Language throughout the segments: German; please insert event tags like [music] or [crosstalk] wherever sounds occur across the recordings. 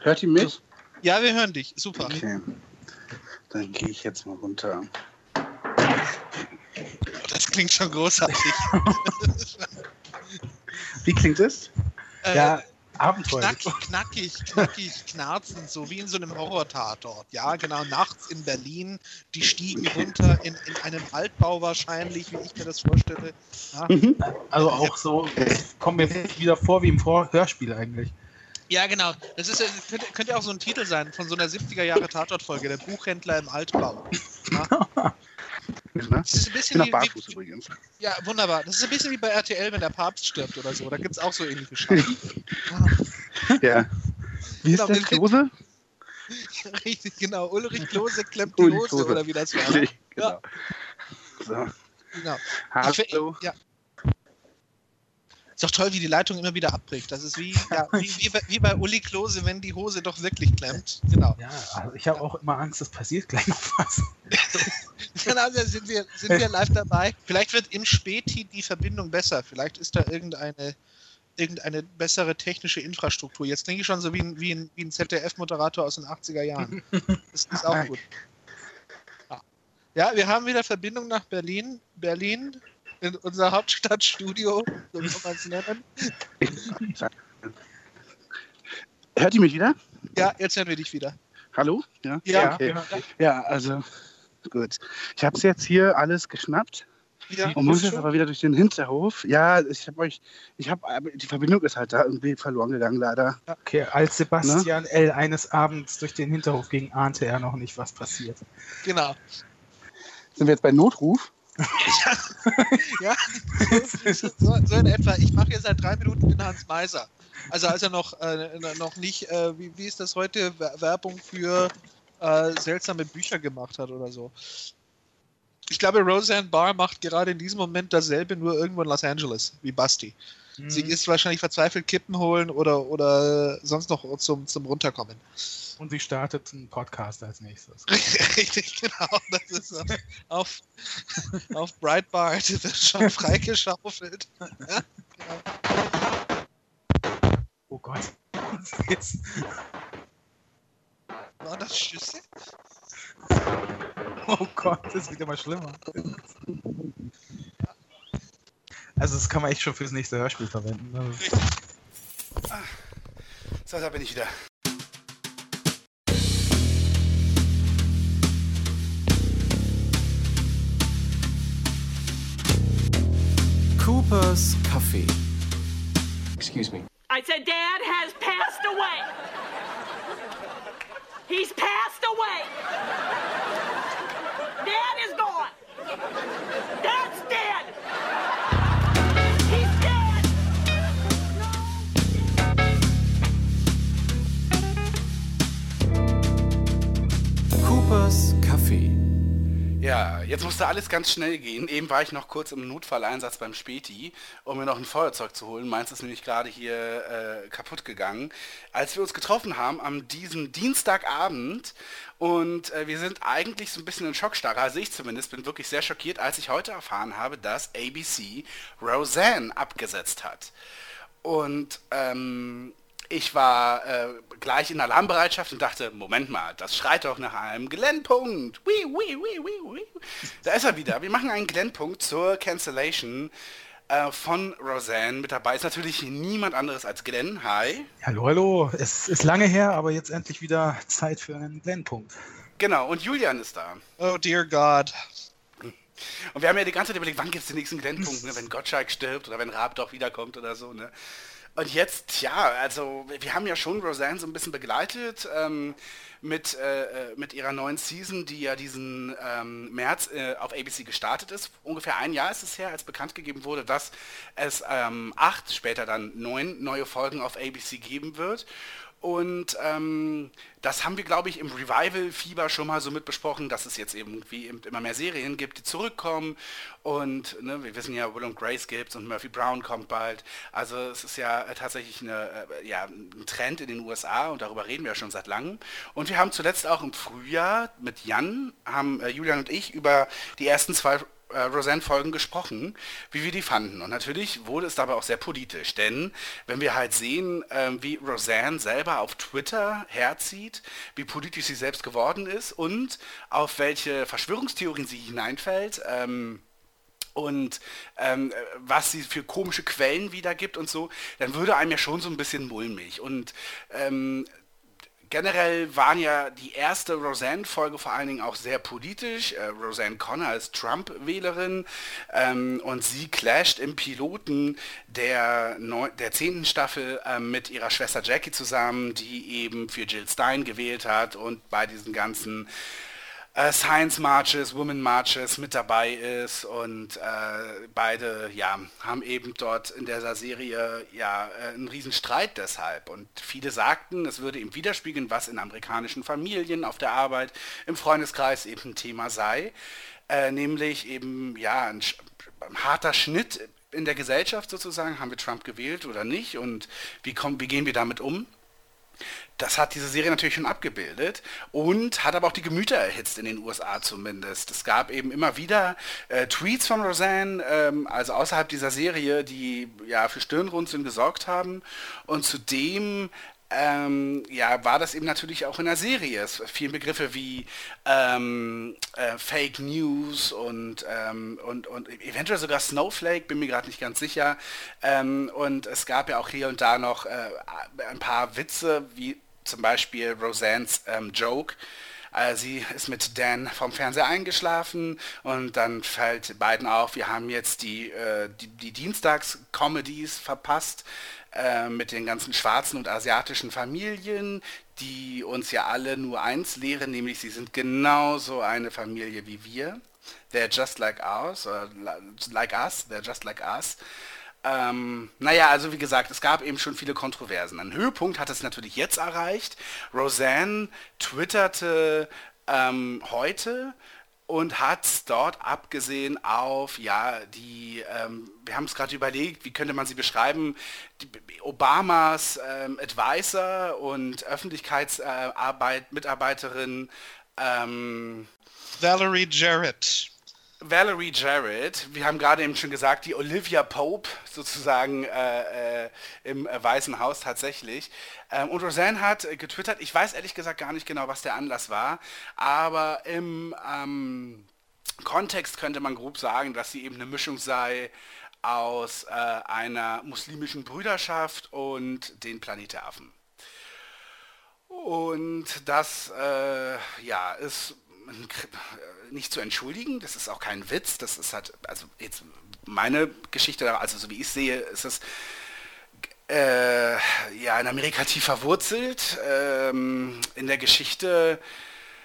Hört ihr mich? Ja, wir hören dich. Super. Okay. Dann gehe ich jetzt mal runter. Das klingt schon großartig. [laughs] Wie klingt es? Äh, Ja, abenteuerlich. Knackig, knackig, knackig, knarzend, so wie in so einem Horror-Tatort. Ja, genau, nachts in Berlin, die stiegen runter in, in einem Altbau wahrscheinlich, wie ich mir das vorstelle. Ja, Also auch so, kommt mir wieder vor wie im Vor Hörspiel eigentlich. Ja genau. Das ist, ja- könnte, könnte auch so ein Titel sein von so einer 70er-Jahre-Tatort-Folge, der Buchhändler im Altbau. [laughs] Ja, Ne? das ist ein bisschen wie, barfuß wie, übrigens. ja, wunderbar. Das ist ein bisschen wie bei RTL, wenn der Papst stirbt oder so. Da gibt es auch so ähnliche Scheiße. [laughs] Ja. Wie ist Genau, der wir- Klose? [laughs] Richtig, genau. Ulrich Klose klemmt die Hose, oder wie das war. Richtig, Ja. genau. So. Genau. Hallo. Ich Ja. Ist doch toll, wie die Leitung immer wieder abbricht. Das ist wie, [laughs] ja, wie, wie, bei- wie bei Uli Klose, wenn die Hose doch wirklich klemmt. Genau. Ja, also ich habe auch immer Angst, es passiert gleich noch was. [laughs] Genau, da sind wir, sind wir live dabei. Vielleicht wird im Späti die Verbindung besser. Vielleicht ist da irgendeine, irgendeine bessere technische Infrastruktur. Jetzt klinge ich schon so wie ein, wie ein, wie ein ZDF-Moderator aus den 80er Jahren. Das ist auch gut. Ja. Ja, wir haben wieder Verbindung nach Berlin. Berlin, in unser Hauptstadtstudio, so kann man es nennen. Hört ihr mich wieder? Ja, jetzt hören wir dich wieder. Hallo? Ja. Ja, Okay. ja. Ja, also gut. Ich habe es jetzt hier alles geschnappt Ja, und muss jetzt aber wieder durch den Hinterhof. Ja, ich habe euch, ich habe, die Verbindung ist halt da irgendwie verloren gegangen leider. Okay, als Sebastian L. eines Abends durch den Hinterhof ging, ahnte er noch nicht, was passiert. genau. Sind wir jetzt bei Notruf? [laughs] Ja, so, so in etwa. Ich mache hier seit drei Minuten den Hans Meiser. Also als er noch, äh, noch nicht, äh, wie, wie ist das heute, Wer- Werbung für äh, seltsame Bücher gemacht hat oder so. Ich glaube, Roseanne Barr macht gerade in diesem Moment dasselbe, nur irgendwo in Los Angeles, wie Basti. Sie ist wahrscheinlich verzweifelt Kippen holen oder, oder sonst noch zum, zum Runterkommen. Und sie startet einen Podcast als nächstes. [laughs] Richtig, genau. Das ist so. auf, auf Breitbart [laughs] wird schon freigeschaufelt. Ja, genau. Oh Gott. [laughs] Jetzt. War das Schüsse? Oh Gott, das wird immer schlimmer. Also das kann man echt schon fürs nächste Hörspiel verwenden. ne? Richtig. So, da bin ich wieder. Cooper's Café. Excuse me. I said Dad has passed away. He's passed away. Dad is gone. Dad's dead. Cooper's Café. Ja, jetzt musste alles ganz schnell gehen. Eben war ich noch kurz im Notfalleinsatz beim Späti, um mir noch ein Feuerzeug zu holen. Meins ist nämlich gerade hier äh, kaputt gegangen. Als wir uns getroffen haben am diesem Dienstagabend und äh, wir sind eigentlich so ein bisschen in Schockstarre, also ich zumindest bin wirklich sehr schockiert, als ich heute erfahren habe, dass ABC Roseanne abgesetzt hat. Und ähm, ich war äh, gleich in Alarmbereitschaft und dachte, Moment mal, das schreit doch nach einem Glenn-Punkt. Wii, wii, wii, wii, wii. Da ist er wieder. Wir machen einen Glenn-Punkt zur Cancellation äh, von Roseanne. Mit dabei ist natürlich niemand anderes als Glenn. Hi. Hallo, hallo. Es ist lange her, aber jetzt endlich wieder Zeit für einen Glenn-Punkt. Genau, und Julian ist da. Oh dear God. Und wir haben ja die ganze Zeit überlegt, wann gibt es den nächsten Glenn-Punkt, ne? wenn Gottschalk stirbt oder wenn Raab doch wiederkommt oder so. Ne? Und jetzt, ja, also wir haben ja schon Roseanne so ein bisschen begleitet ähm, mit, äh, äh, mit ihrer neuen Season, die ja diesen ähm, März äh, auf ABC gestartet ist. Ungefähr ein Jahr ist es her, als bekannt gegeben wurde, dass es ähm, acht, später dann neun neue Folgen auf ABC geben wird. Und ähm, das haben wir, glaube ich, im Revival-Fieber schon mal so mit besprochen, dass es jetzt eben wie immer mehr Serien gibt, die zurückkommen. Und ne, wir wissen ja, Will und Grace gibt und Murphy Brown kommt bald. Also es ist ja äh, tatsächlich eine, äh, ja, ein Trend in den USA und darüber reden wir ja schon seit langem. Und wir haben zuletzt auch im Frühjahr mit Jan, haben äh, Julian und ich über die ersten zwei äh, Roseanne-Folgen gesprochen, wie wir die fanden. Und natürlich wurde es dabei auch sehr politisch, denn wenn wir halt sehen, ähm, wie Roseanne selber auf Twitter herzieht, wie politisch sie selbst geworden ist und auf welche Verschwörungstheorien sie hineinfällt, ähm, und ähm, was sie für komische Quellen wiedergibt und so, dann würde einem ja schon so ein bisschen mulmig. Und ähm, generell waren ja die erste Roseanne-Folge vor allen Dingen auch sehr politisch. Äh, Roseanne Connor ist Trump-Wählerin ähm, und sie clasht im Piloten der, neun, der zehnten Staffel äh, mit ihrer Schwester Jackie zusammen, die eben für Jill Stein gewählt hat und bei diesen ganzen äh, Science Marches, Women Marches mit dabei ist und äh, beide ja, haben eben dort in dieser Serie ja äh, einen riesen Streit deshalb. Und viele sagten, es würde ihm widerspiegeln, was in amerikanischen Familien, auf der Arbeit, im Freundeskreis eben ein Thema sei, äh, nämlich eben ja ein, ein harter Schnitt in der Gesellschaft sozusagen, haben wir Trump gewählt oder nicht? Und wie, kommen, wie gehen wir damit um? Das hat diese Serie natürlich schon abgebildet und hat aber auch die Gemüter erhitzt in den USA zumindest. Es gab eben immer wieder äh, Tweets von Roseanne, ähm, also außerhalb dieser Serie, die ja für Stirnrunzeln gesorgt haben und zudem ähm, ja, war das eben natürlich auch in der Serie. Es fielen Begriffe wie ähm, äh, Fake News und, ähm, und, und eventuell sogar Snowflake, bin mir gerade nicht ganz sicher. Ähm, und es gab ja auch hier und da noch äh, ein paar Witze, wie zum Beispiel Roseannes ähm, Joke. Äh, sie ist mit Dan vom Fernseher eingeschlafen und dann fällt beiden auf, wir haben jetzt die, äh, die, die Dienstags-Comedies verpasst äh, mit den ganzen schwarzen und asiatischen Familien, die uns ja alle nur eins lehren, nämlich sie sind genauso eine Familie wie wir. They're just like us, like us, they're just like us. Ähm, naja, also wie gesagt, es gab eben schon viele Kontroversen. Ein Höhepunkt hat es natürlich jetzt erreicht. Roseanne twitterte ähm, heute und hat dort abgesehen auf, ja, die, ähm, wir haben es gerade überlegt, wie könnte man sie beschreiben, die, Obamas ähm, Advisor und Öffentlichkeitsarbeit, Mitarbeiterin ähm, Valerie Jarrett. Valerie Jarrett, wir haben gerade eben schon gesagt, die Olivia Pope sozusagen äh, äh, im äh, Weißen Haus tatsächlich. Ähm, und Roseanne hat getwittert, ich weiß ehrlich gesagt gar nicht genau, was der Anlass war, aber im ähm, Kontext könnte man grob sagen, dass sie eben eine Mischung sei aus äh, einer muslimischen Brüderschaft und den Planet. Und das äh, ja, ist nicht zu entschuldigen, das ist auch kein Witz, das ist halt, also jetzt meine Geschichte, also so wie ich sehe, ist es äh, ja in Amerika tief verwurzelt, ähm, in der Geschichte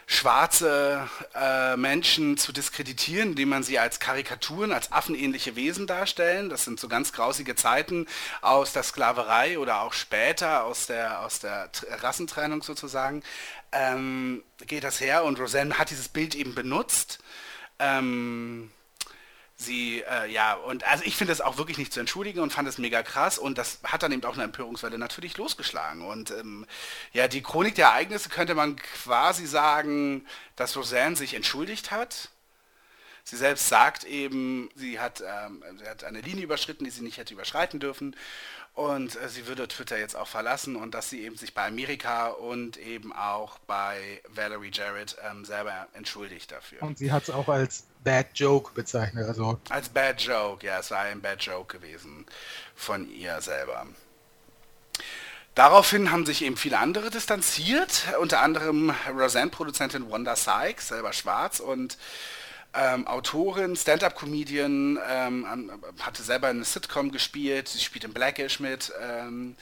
schwarze äh, Menschen zu diskreditieren, indem man sie als Karikaturen, als affenähnliche Wesen darstellen. Das sind so ganz grausige Zeiten aus der Sklaverei oder auch später aus der, aus der Rassentrennung sozusagen ähm, geht das her und Roseanne hat dieses Bild eben benutzt. Ähm, sie, äh, ja, und also ich finde das auch wirklich nicht zu entschuldigen und fand es mega krass und das hat dann eben auch eine Empörungswelle natürlich losgeschlagen. Und ähm, ja, die Chronik der Ereignisse könnte man quasi sagen, dass Roseanne sich entschuldigt hat. Sie selbst sagt eben, sie hat, ähm, sie hat eine Linie überschritten, die sie nicht hätte überschreiten dürfen und äh, sie würde Twitter jetzt auch verlassen und dass sie eben sich bei Amerika und eben auch bei Valerie Jarrett ähm, selber entschuldigt dafür. Und sie hat es auch als Bad Joke bezeichnet. Also als Bad Joke, ja, es war ein Bad Joke gewesen von ihr selber. Daraufhin haben sich eben viele andere distanziert, unter anderem Roseanne-Produzentin Wanda Sykes, selber schwarz und ähm, Autorin, Stand-up-Comedian, ähm, hatte selber eine Sitcom gespielt, sie spielt in Blackish mit ähm,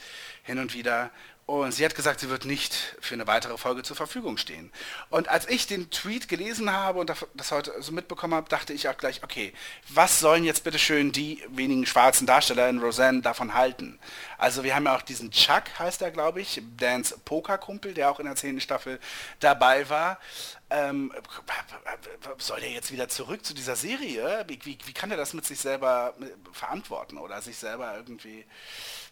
hin und wieder. Und sie hat gesagt, sie wird nicht für eine weitere Folge zur Verfügung stehen. Und als ich den Tweet gelesen habe und das heute so mitbekommen habe, dachte ich auch gleich, okay, was sollen jetzt bitte schön die wenigen schwarzen Darsteller in Roseanne davon halten? Also wir haben ja auch diesen Chuck, heißt er, glaube ich, Dans Pokerkumpel, der auch in der zehnten Staffel dabei war. Ähm, soll der jetzt wieder zurück zu dieser Serie? Wie, wie, wie kann er das mit sich selber verantworten oder sich selber irgendwie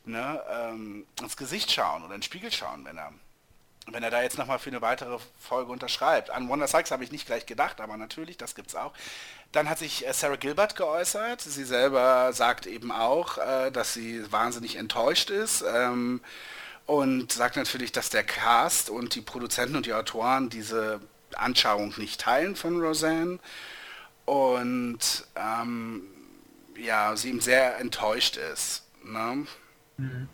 ne, ähm, ins Gesicht schauen oder in den Spiegel schauen, wenn er wenn er da jetzt nochmal für eine weitere Folge unterschreibt. An Wanda Sykes habe ich nicht gleich gedacht, aber natürlich, das gibt's auch. Dann hat sich äh, Sarah Gilbert geäußert. Sie selber sagt eben auch, äh, dass sie wahnsinnig enttäuscht ist. Ähm, und sagt natürlich, dass der Cast und die Produzenten und die Autoren diese Anschauung nicht teilen von Roseanne. Und ähm, ja, sie ihm sehr enttäuscht ist. Ne? Mhm.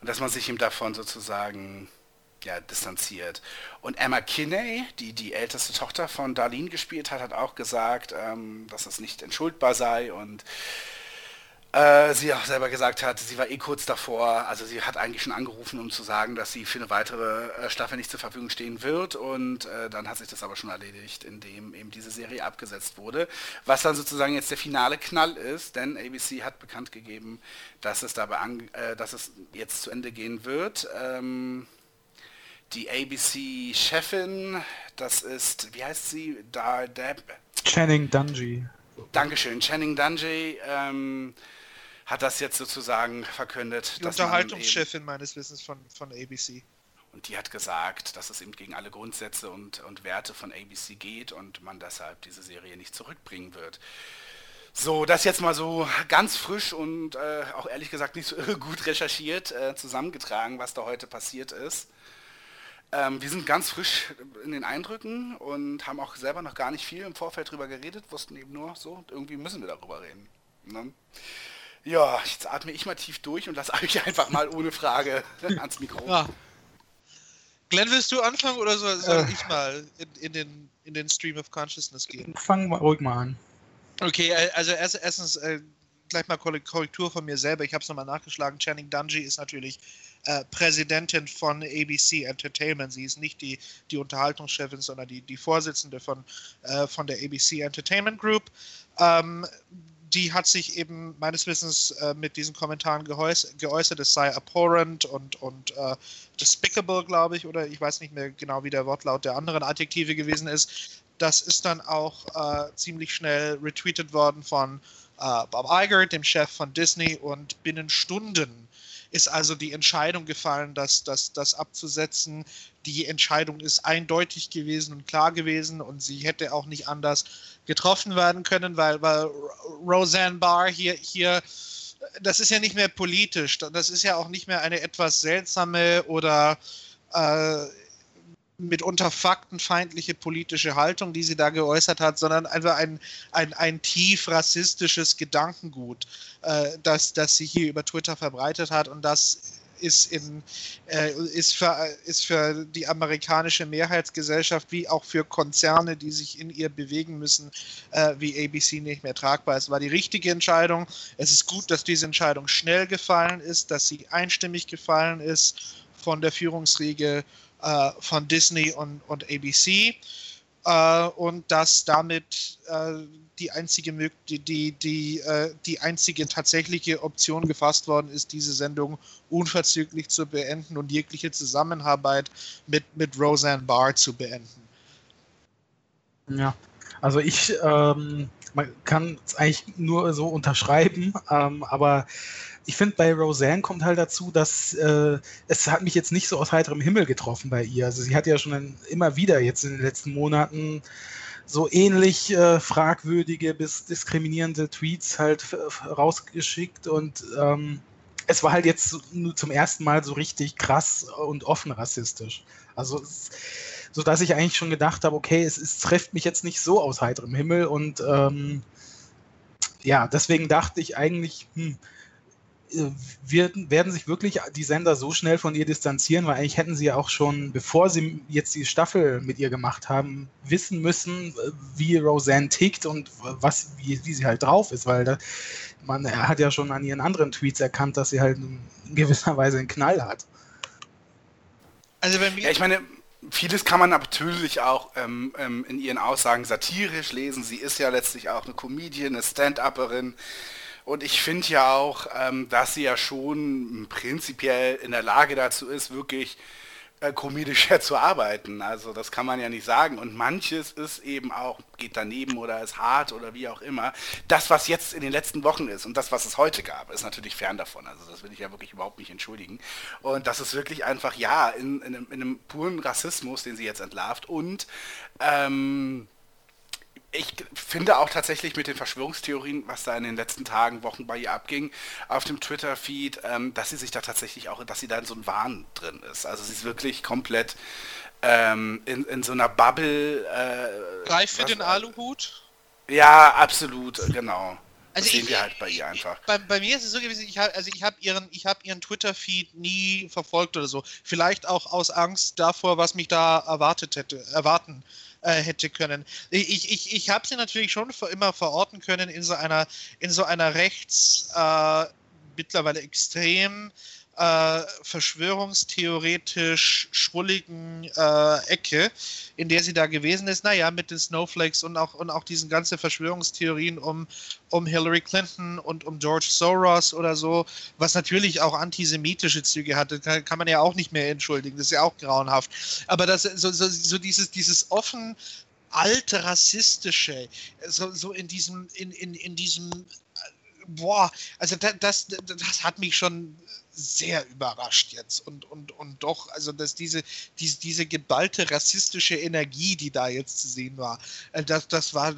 Und dass man sich ihm davon sozusagen ja, distanziert. Und Emma Kinney, die die älteste Tochter von Darlene gespielt hat, hat auch gesagt, ähm, dass es nicht entschuldbar sei und äh, sie auch selber gesagt hat, sie war eh kurz davor, also sie hat eigentlich schon angerufen, um zu sagen, dass sie für eine weitere äh, Staffel nicht zur Verfügung stehen wird und äh, dann hat sich das aber schon erledigt, indem eben diese Serie abgesetzt wurde, was dann sozusagen jetzt der finale Knall ist, denn ABC hat bekannt gegeben, dass es dabei an, äh, dass es jetzt zu Ende gehen wird. Ähm, die ABC-Chefin, das ist, wie heißt sie? Da, Deb. Channing Dungey. Dankeschön, Channing Dungey. Ähm, hat das jetzt sozusagen verkündet. Die Unterhaltungschefin meines Wissens von, von ABC. Und die hat gesagt, dass es eben gegen alle Grundsätze und, und Werte von ABC geht und man deshalb diese Serie nicht zurückbringen wird. So, das jetzt mal so ganz frisch und äh, auch ehrlich gesagt nicht so [laughs] gut recherchiert äh, zusammengetragen, was da heute passiert ist. Ähm, wir sind ganz frisch in den Eindrücken und haben auch selber noch gar nicht viel im Vorfeld drüber geredet, wussten eben nur so, irgendwie müssen wir darüber reden. Ne? Ja, jetzt atme ich mal tief durch und lasse [laughs] euch einfach mal ohne Frage ans Mikro. Ja. Glenn, willst du anfangen oder soll, soll äh. ich mal in, in, den, in den Stream of Consciousness gehen? Fangen wir ruhig mal an. Okay, äh, also erst, erstens äh, gleich mal Korrektur von mir selber. Ich habe es nochmal nachgeschlagen. Channing Dungey ist natürlich äh, Präsidentin von ABC Entertainment. Sie ist nicht die, die Unterhaltungschefin, sondern die, die Vorsitzende von, äh, von der ABC Entertainment Group. Ähm, die hat sich eben meines Wissens äh, mit diesen Kommentaren geäußert, es sei abhorrent und, und äh, despicable, glaube ich, oder ich weiß nicht mehr genau, wie der Wortlaut der anderen Adjektive gewesen ist. Das ist dann auch äh, ziemlich schnell retweetet worden von äh, Bob Iger, dem Chef von Disney, und binnen Stunden ist also die Entscheidung gefallen, das, das, das abzusetzen. Die Entscheidung ist eindeutig gewesen und klar gewesen und sie hätte auch nicht anders getroffen werden können, weil, weil Roseanne Barr hier, hier, das ist ja nicht mehr politisch, das ist ja auch nicht mehr eine etwas seltsame oder äh, mitunter faktenfeindliche politische Haltung, die sie da geäußert hat, sondern einfach ein, ein, ein tief rassistisches Gedankengut, äh, das, das sie hier über Twitter verbreitet hat und das ist, in, äh, ist, für, ist für die amerikanische Mehrheitsgesellschaft wie auch für Konzerne, die sich in ihr bewegen müssen, äh, wie ABC nicht mehr tragbar. Es war die richtige Entscheidung. Es ist gut, dass diese Entscheidung schnell gefallen ist, dass sie einstimmig gefallen ist von der Führungsriege äh, von Disney und, und ABC äh, und dass damit äh, die einzige die, die, die, äh, die einzige tatsächliche Option gefasst worden ist, diese Sendung unverzüglich zu beenden und jegliche Zusammenarbeit mit, mit Roseanne Barr zu beenden. Ja, also ich ähm, man kann es eigentlich nur so unterschreiben, ähm, aber ich finde, bei Roseanne kommt halt dazu, dass äh, es hat mich jetzt nicht so aus heiterem Himmel getroffen bei ihr. Also sie hat ja schon immer wieder jetzt in den letzten Monaten so ähnlich äh, fragwürdige bis diskriminierende Tweets halt rausgeschickt und ähm, es war halt jetzt nur zum ersten Mal so richtig krass und offen rassistisch. Also so dass ich eigentlich schon gedacht habe, okay, es, es trifft mich jetzt nicht so aus heiterem Himmel und ähm, ja, deswegen dachte ich eigentlich, hm, werden, werden sich wirklich die Sender so schnell von ihr distanzieren, weil eigentlich hätten sie ja auch schon, bevor sie jetzt die Staffel mit ihr gemacht haben, wissen müssen, wie Roseanne tickt und was, wie, wie sie halt drauf ist, weil da, man er hat ja schon an ihren anderen Tweets erkannt, dass sie halt in gewisser Weise einen Knall hat. Also wenn wir ja, ich meine, vieles kann man natürlich auch ähm, ähm, in ihren Aussagen satirisch lesen. Sie ist ja letztlich auch eine Comedian, eine Stand-Upperin. Und ich finde ja auch, ähm, dass sie ja schon prinzipiell in der Lage dazu ist, wirklich äh, [laughs] zu arbeiten. Also das kann man ja nicht sagen. Und manches ist eben auch, geht daneben oder ist hart oder wie auch immer. Das, was jetzt in den letzten Wochen ist und das, was es heute gab, ist natürlich fern davon. Also das will ich ja wirklich überhaupt nicht entschuldigen. Und das ist wirklich einfach, ja, in, in, einem, in einem puren Rassismus, den sie jetzt entlarvt. Und ähm, ich finde auch tatsächlich mit den Verschwörungstheorien, was da in den letzten Tagen, Wochen bei ihr abging, auf dem Twitter-Feed, ähm, dass sie sich da tatsächlich auch, dass sie da in so einem Wahn drin ist. Also sie ist wirklich komplett ähm, in, in so einer Bubble. Äh, Reif für was, den Aluhut? Ja, absolut, genau. Also das sehen ich, wir halt bei ihr einfach. Bei, bei, mir ist es so gewesen, ich habe also ich habe ihren, ich habe ihren Twitter-Feed nie verfolgt oder so. Vielleicht auch aus Angst davor, was mich da erwartet hätte, erwarten äh, hätte können. Ich, ich, ich habe sie natürlich schon immer verorten können in so einer, in so einer rechts äh, mittlerweile extrem äh, verschwörungstheoretisch schwulligen äh, Ecke, in der sie da gewesen ist. Naja, mit den Snowflakes und auch, und auch diesen ganzen Verschwörungstheorien um, um Hillary Clinton und um George Soros oder so, was natürlich auch antisemitische Züge hatte, kann, kann man ja auch nicht mehr entschuldigen. Das ist ja auch grauenhaft. Aber das, so, so, so dieses, dieses offen alte rassistische, so, so in diesem, in, in, in diesem boah, also das, das, das hat mich schon sehr überrascht jetzt und, und, und doch, also dass diese, diese, diese geballte rassistische Energie, die da jetzt zu sehen war, äh, das, das war,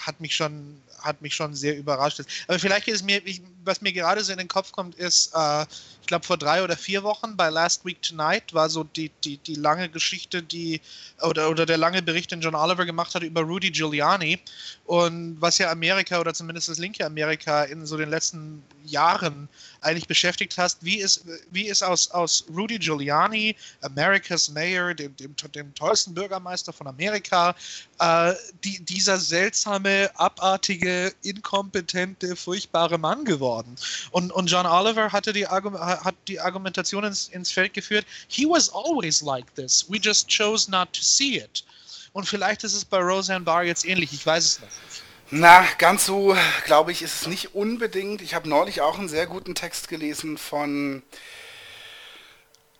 hat mich schon, hat mich schon sehr überrascht. Aber vielleicht ist mir, ich, was mir gerade so in den Kopf kommt, ist, äh, ich glaube vor drei oder vier Wochen bei Last Week Tonight war so die, die, die lange Geschichte, die oder, oder der lange Bericht, den John Oliver gemacht hat über Rudy Giuliani und was ja Amerika oder zumindest das linke Amerika in so den letzten Jahren eigentlich beschäftigt hast, wie ist, wie ist aus, aus Rudy Giuliani, America's Mayor, dem, dem, dem tollsten Bürgermeister von Amerika, äh, die, dieser seltsame, abartige, inkompetente, furchtbare Mann geworden. Und, und John Oliver hatte die, hat die Argumentation ins, ins Feld geführt, he was always like this, we just chose not to see it. Und vielleicht ist es bei Roseanne Barr jetzt ähnlich, ich weiß es noch nicht. Na, ganz so, glaube ich, ist es nicht unbedingt. Ich habe neulich auch einen sehr guten Text gelesen von...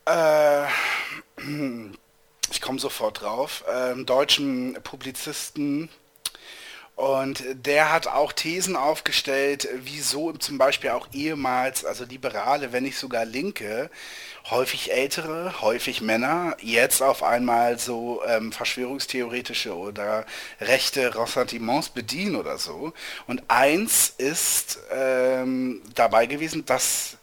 Äh, [clears throat] ich komme sofort drauf, ähm, deutschen Publizisten. Und der hat auch Thesen aufgestellt, wieso zum Beispiel auch ehemals, also Liberale, wenn nicht sogar Linke, häufig Ältere, häufig Männer, jetzt auf einmal so ähm, verschwörungstheoretische oder rechte Ressentiments bedienen oder so. Und eins ist ähm, dabei gewesen, dass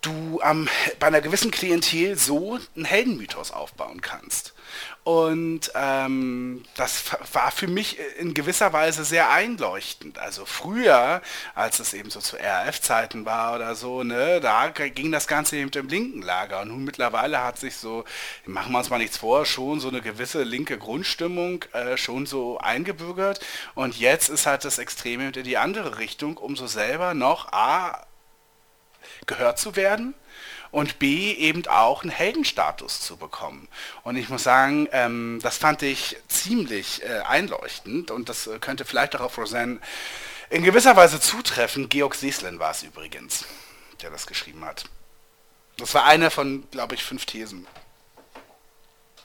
du ähm, bei einer gewissen Klientel so einen Heldenmythos aufbauen kannst. Und ähm, das war für mich in gewisser Weise sehr einleuchtend. Also früher, als es eben so zu RAF-Zeiten war oder so, ne, da ging das Ganze eben im linken Lager. Und nun mittlerweile hat sich so, machen wir uns mal nichts vor, schon so eine gewisse linke Grundstimmung äh, schon so eingebürgert. Und jetzt ist halt das Extreme in die andere Richtung, um so selber noch A, gehört zu werden und B eben auch einen Heldenstatus zu bekommen. Und ich muss sagen, ähm, das fand ich ziemlich äh, einleuchtend und das äh, könnte vielleicht auch auf Roseanne in gewisser Weise zutreffen. Georg Seslin war es übrigens, der das geschrieben hat. Das war eine von, glaube ich, fünf Thesen.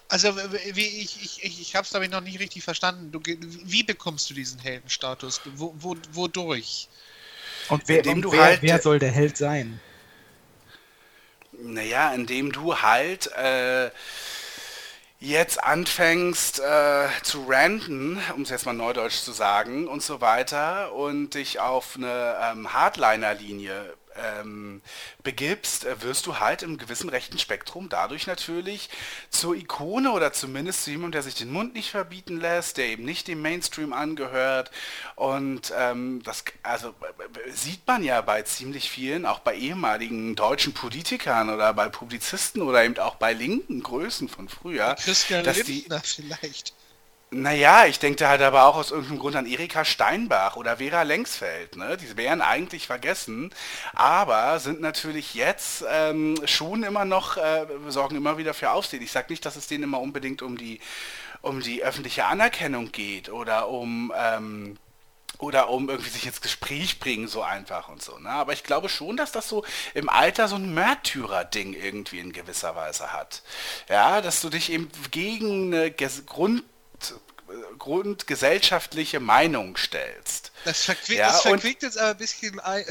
Also wie ich, ich, ich, ich habe es glaube ich noch nicht richtig verstanden. Du, wie bekommst du diesen Heldenstatus? Wo, wo, wodurch? Und wer, und wer, halt, wer soll der Held sein? Naja, indem du halt äh, jetzt anfängst äh, zu ranten, um es jetzt mal neudeutsch zu sagen, und so weiter, und dich auf eine ähm, Hardliner-Linie ähm, begibst, äh, wirst du halt im gewissen rechten Spektrum dadurch natürlich zur Ikone oder zumindest zu jemandem, der sich den Mund nicht verbieten lässt, der eben nicht dem Mainstream angehört. Und ähm, das also sieht man ja bei ziemlich vielen, auch bei ehemaligen deutschen Politikern oder bei Publizisten oder eben auch bei linken Größen von früher. Christian dass Lindner die, [laughs] vielleicht. Naja, ich denke halt aber auch aus irgendeinem Grund an Erika Steinbach oder Vera Lengsfeld. Ne? Die wären eigentlich vergessen, aber sind natürlich jetzt ähm, schon immer noch, äh, sorgen immer wieder für Aufsehen. Ich sage nicht, dass es denen immer unbedingt um die, um die öffentliche Anerkennung geht oder um... Ähm, oder um irgendwie sich ins Gespräch bringen, so einfach und so. Ne? Aber ich glaube schon, dass das so im Alter so ein Märtyrer-Ding irgendwie in gewisser Weise hat. Ja, dass du dich eben gegen eine Grund grundgesellschaftliche Meinung stellst. Das verquickt, Ja, das verquickt jetzt aber ein bisschen, äh,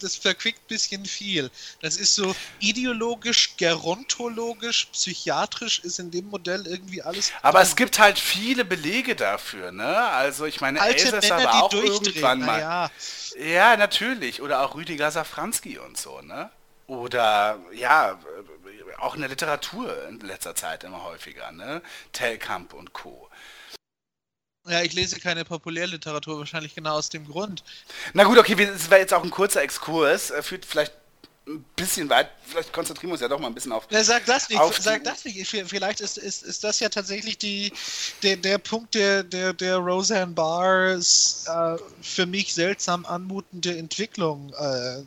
das verquickt ein bisschen viel. Das ist so ideologisch, gerontologisch, psychiatrisch ist in dem Modell irgendwie alles. Aber drin. es gibt halt viele Belege dafür, ne? Also ich meine, alte Elsässer Männer, war auch irgendwann mal. Naja, Ja, natürlich. Oder auch Rüdiger Safranski und so, ne? Oder ja, äh, auch in der Literatur in letzter Zeit immer häufiger, ne? Telkamp und Co. ja, ich lese keine Populärliteratur, wahrscheinlich genau aus dem Grund. Na gut, okay, das war jetzt auch ein kurzer Exkurs, äh, führt vielleicht ein bisschen weit, vielleicht konzentrieren wir uns ja doch mal ein bisschen auf. Ja, sag das nicht, sag das nicht. Vielleicht ist, ist, ist das ja tatsächlich die, der, der Punkt, der, der, der Roseanne Barrs äh, für mich seltsam anmutende Entwicklung äh,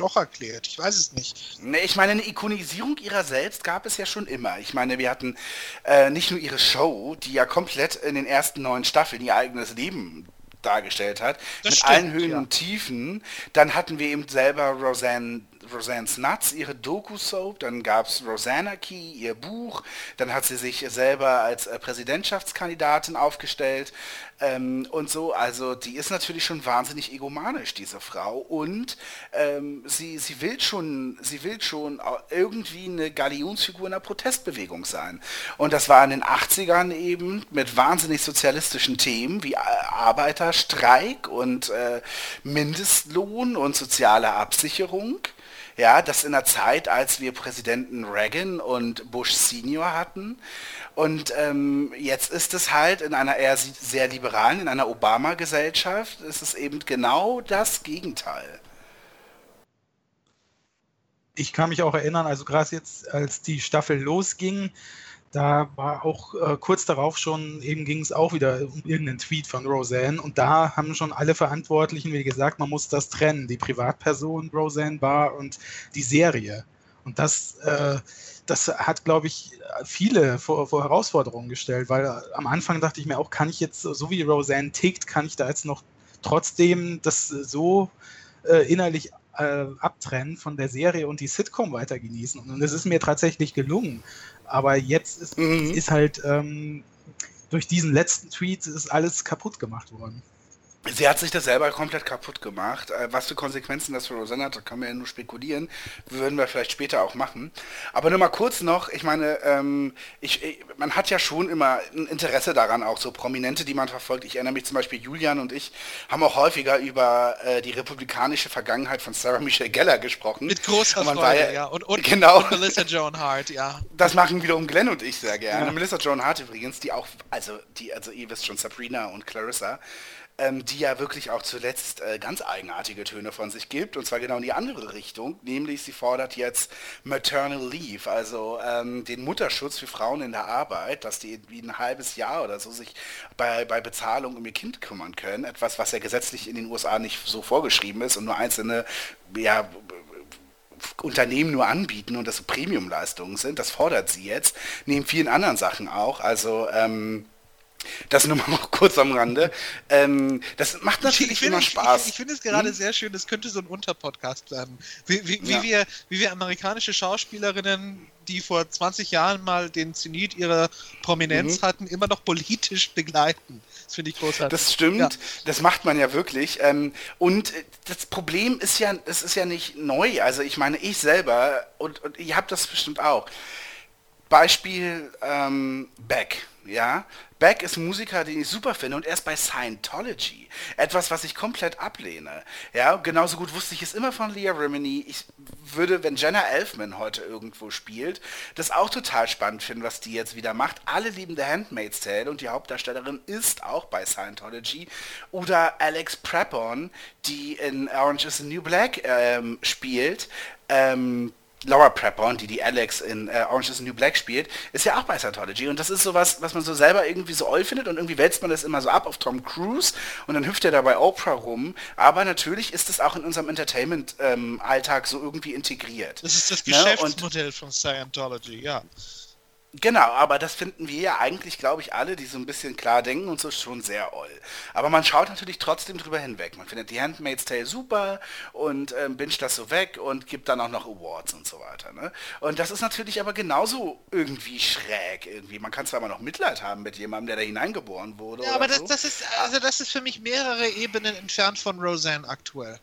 doch erklärt. Ich weiß es nicht. Ne, ich meine, eine Ikonisierung ihrer selbst gab es ja schon immer. Ich meine, wir hatten äh, nicht nur ihre Show, die ja komplett in den ersten neun Staffeln ihr eigenes Leben dargestellt hat, Das mit stimmt, allen Höhen ja. und Tiefen. Dann hatten wir eben selber Roseanne, Roseanne's Nuts, ihre Doku-Soap. Dann gab es Rosanna Key, ihr Buch. Dann hat sie sich selber als äh, Präsidentschaftskandidatin aufgestellt. Ähm, und so, also die ist natürlich schon wahnsinnig egomanisch, diese Frau. Und ähm, sie, sie will schon, sie will schon irgendwie eine Galionsfigur in der Protestbewegung sein. Und das war in den 80ern eben mit wahnsinnig sozialistischen Themen wie äh, Arbeiterstreik und äh, Mindestlohn und soziale Absicherung. Ja, das in der Zeit, als wir Präsidenten Reagan und Bush Senior hatten. Und ähm, jetzt ist es halt in einer eher sehr liberalen, in einer Obama-Gesellschaft, ist es eben genau das Gegenteil. ich kann mich auch erinnern, also gerade jetzt, als die Staffel losging, da war auch äh, kurz darauf schon, eben ging es auch wieder um irgendeinen Tweet von Roseanne und da haben schon alle Verantwortlichen, wie gesagt, man muss das trennen, die Privatperson Roseanne Barr und die Serie. Und das, äh, das hat, glaube ich, viele vor, vor Herausforderungen gestellt, weil am Anfang dachte ich mir auch, kann ich jetzt, so wie Roseanne tickt, kann ich da jetzt noch trotzdem das so äh, innerlich äh, abtrennen von der Serie und die Sitcom weiter genießen. Und es ist mir tatsächlich gelungen. Aber jetzt ist, Mhm. ist halt ähm, durch diesen letzten Tweet ist alles kaputt gemacht worden. Sie hat sich das selber komplett kaputt gemacht. Äh, Was für Konsequenzen das für Rosanna hat, da kann man ja nur spekulieren. Würden wir vielleicht später auch machen. Aber nur mal kurz noch, ich meine, ähm, ich, ich, man hat ja schon immer ein Interesse daran, auch so Prominente, die man verfolgt. Ich erinnere mich zum Beispiel, Julian und ich haben auch häufiger über äh, die republikanische Vergangenheit von Sarah Michelle Gellar gesprochen. Mit großer Freude, ja. ja- Und, und, genau. und [laughs] Melissa Joan Hart, ja. Das machen wiederum Glenn und ich sehr gerne. Ja. Melissa Joan Hart übrigens, die auch, also die, also ihr wisst schon, Sabrina und Clarissa, ähm, die ja wirklich auch zuletzt äh, ganz eigenartige Töne von sich gibt, und zwar genau in die andere Richtung, nämlich sie fordert jetzt Maternal Leave, also ähm, den Mutterschutz für Frauen in der Arbeit, dass die irgendwie ein halbes Jahr oder so sich bei, bei Bezahlung um ihr Kind kümmern können, etwas, was ja gesetzlich in den USA nicht so vorgeschrieben ist und nur einzelne, ja, Unternehmen nur anbieten und das Premiumleistungen sind. Das fordert sie jetzt, neben vielen anderen Sachen auch. Also ähm, das nur mal [laughs] kurz am Rande. Ähm, das macht natürlich finde- immer Spaß. Ich, ich finde es gerade Hm? sehr schön, das könnte so ein Unterpodcast werden. Wie, wie, wie, Ja. wir, wie wir amerikanische Schauspielerinnen, die vor 20 Jahren mal den Zenit ihrer Prominenz Mhm. hatten, immer noch politisch begleiten. Das finde ich großartig. Das stimmt, Ja. das macht man ja wirklich. Ähm, und äh, das Problem ist ja, es ist ja nicht neu. Also ich meine, ich selber, und, und ihr habt das bestimmt auch. Beispiel ähm, Beck, ja. Beck ist ein Musiker, den ich super finde und er ist bei Scientology. Etwas, was ich komplett ablehne. Ja, genauso gut wusste ich es immer von Leah Remini. Ich würde, wenn Jenna Elfman heute irgendwo spielt, das auch total spannend finden, was die jetzt wieder macht. Alle lieben The Handmaid's Tale und die Hauptdarstellerin ist auch bei Scientology. Oder Alex Prepon, die in Orange is the New Black ähm, spielt. Ähm, Laura Prepon, die die Alex in äh, Orange is the New Black spielt, ist ja auch bei Scientology. Und das ist sowas, was man so selber irgendwie so oll findet und irgendwie wälzt man das immer so ab auf Tom Cruise und dann hüpft er da bei Oprah rum. Aber natürlich ist es auch in unserem Entertainment-Alltag so irgendwie integriert. Das ist das Ne, und- Geschäftsmodell von Scientology, ja. Genau, aber das finden wir ja eigentlich, glaube ich, alle, die so ein bisschen klar denken und so schon sehr oll. Aber man schaut natürlich trotzdem drüber hinweg. Man findet die Handmaid's Tale super und ähm, binscht das so weg und gibt dann auch noch Awards und so weiter. Ne? Und das ist natürlich aber genauso irgendwie schräg irgendwie. Man kann zwar immer noch Mitleid haben mit jemandem, der da hineingeboren wurde. Ja, aber das, so. das ist also das ist für mich mehrere Ebenen entfernt von Roseanne aktuell.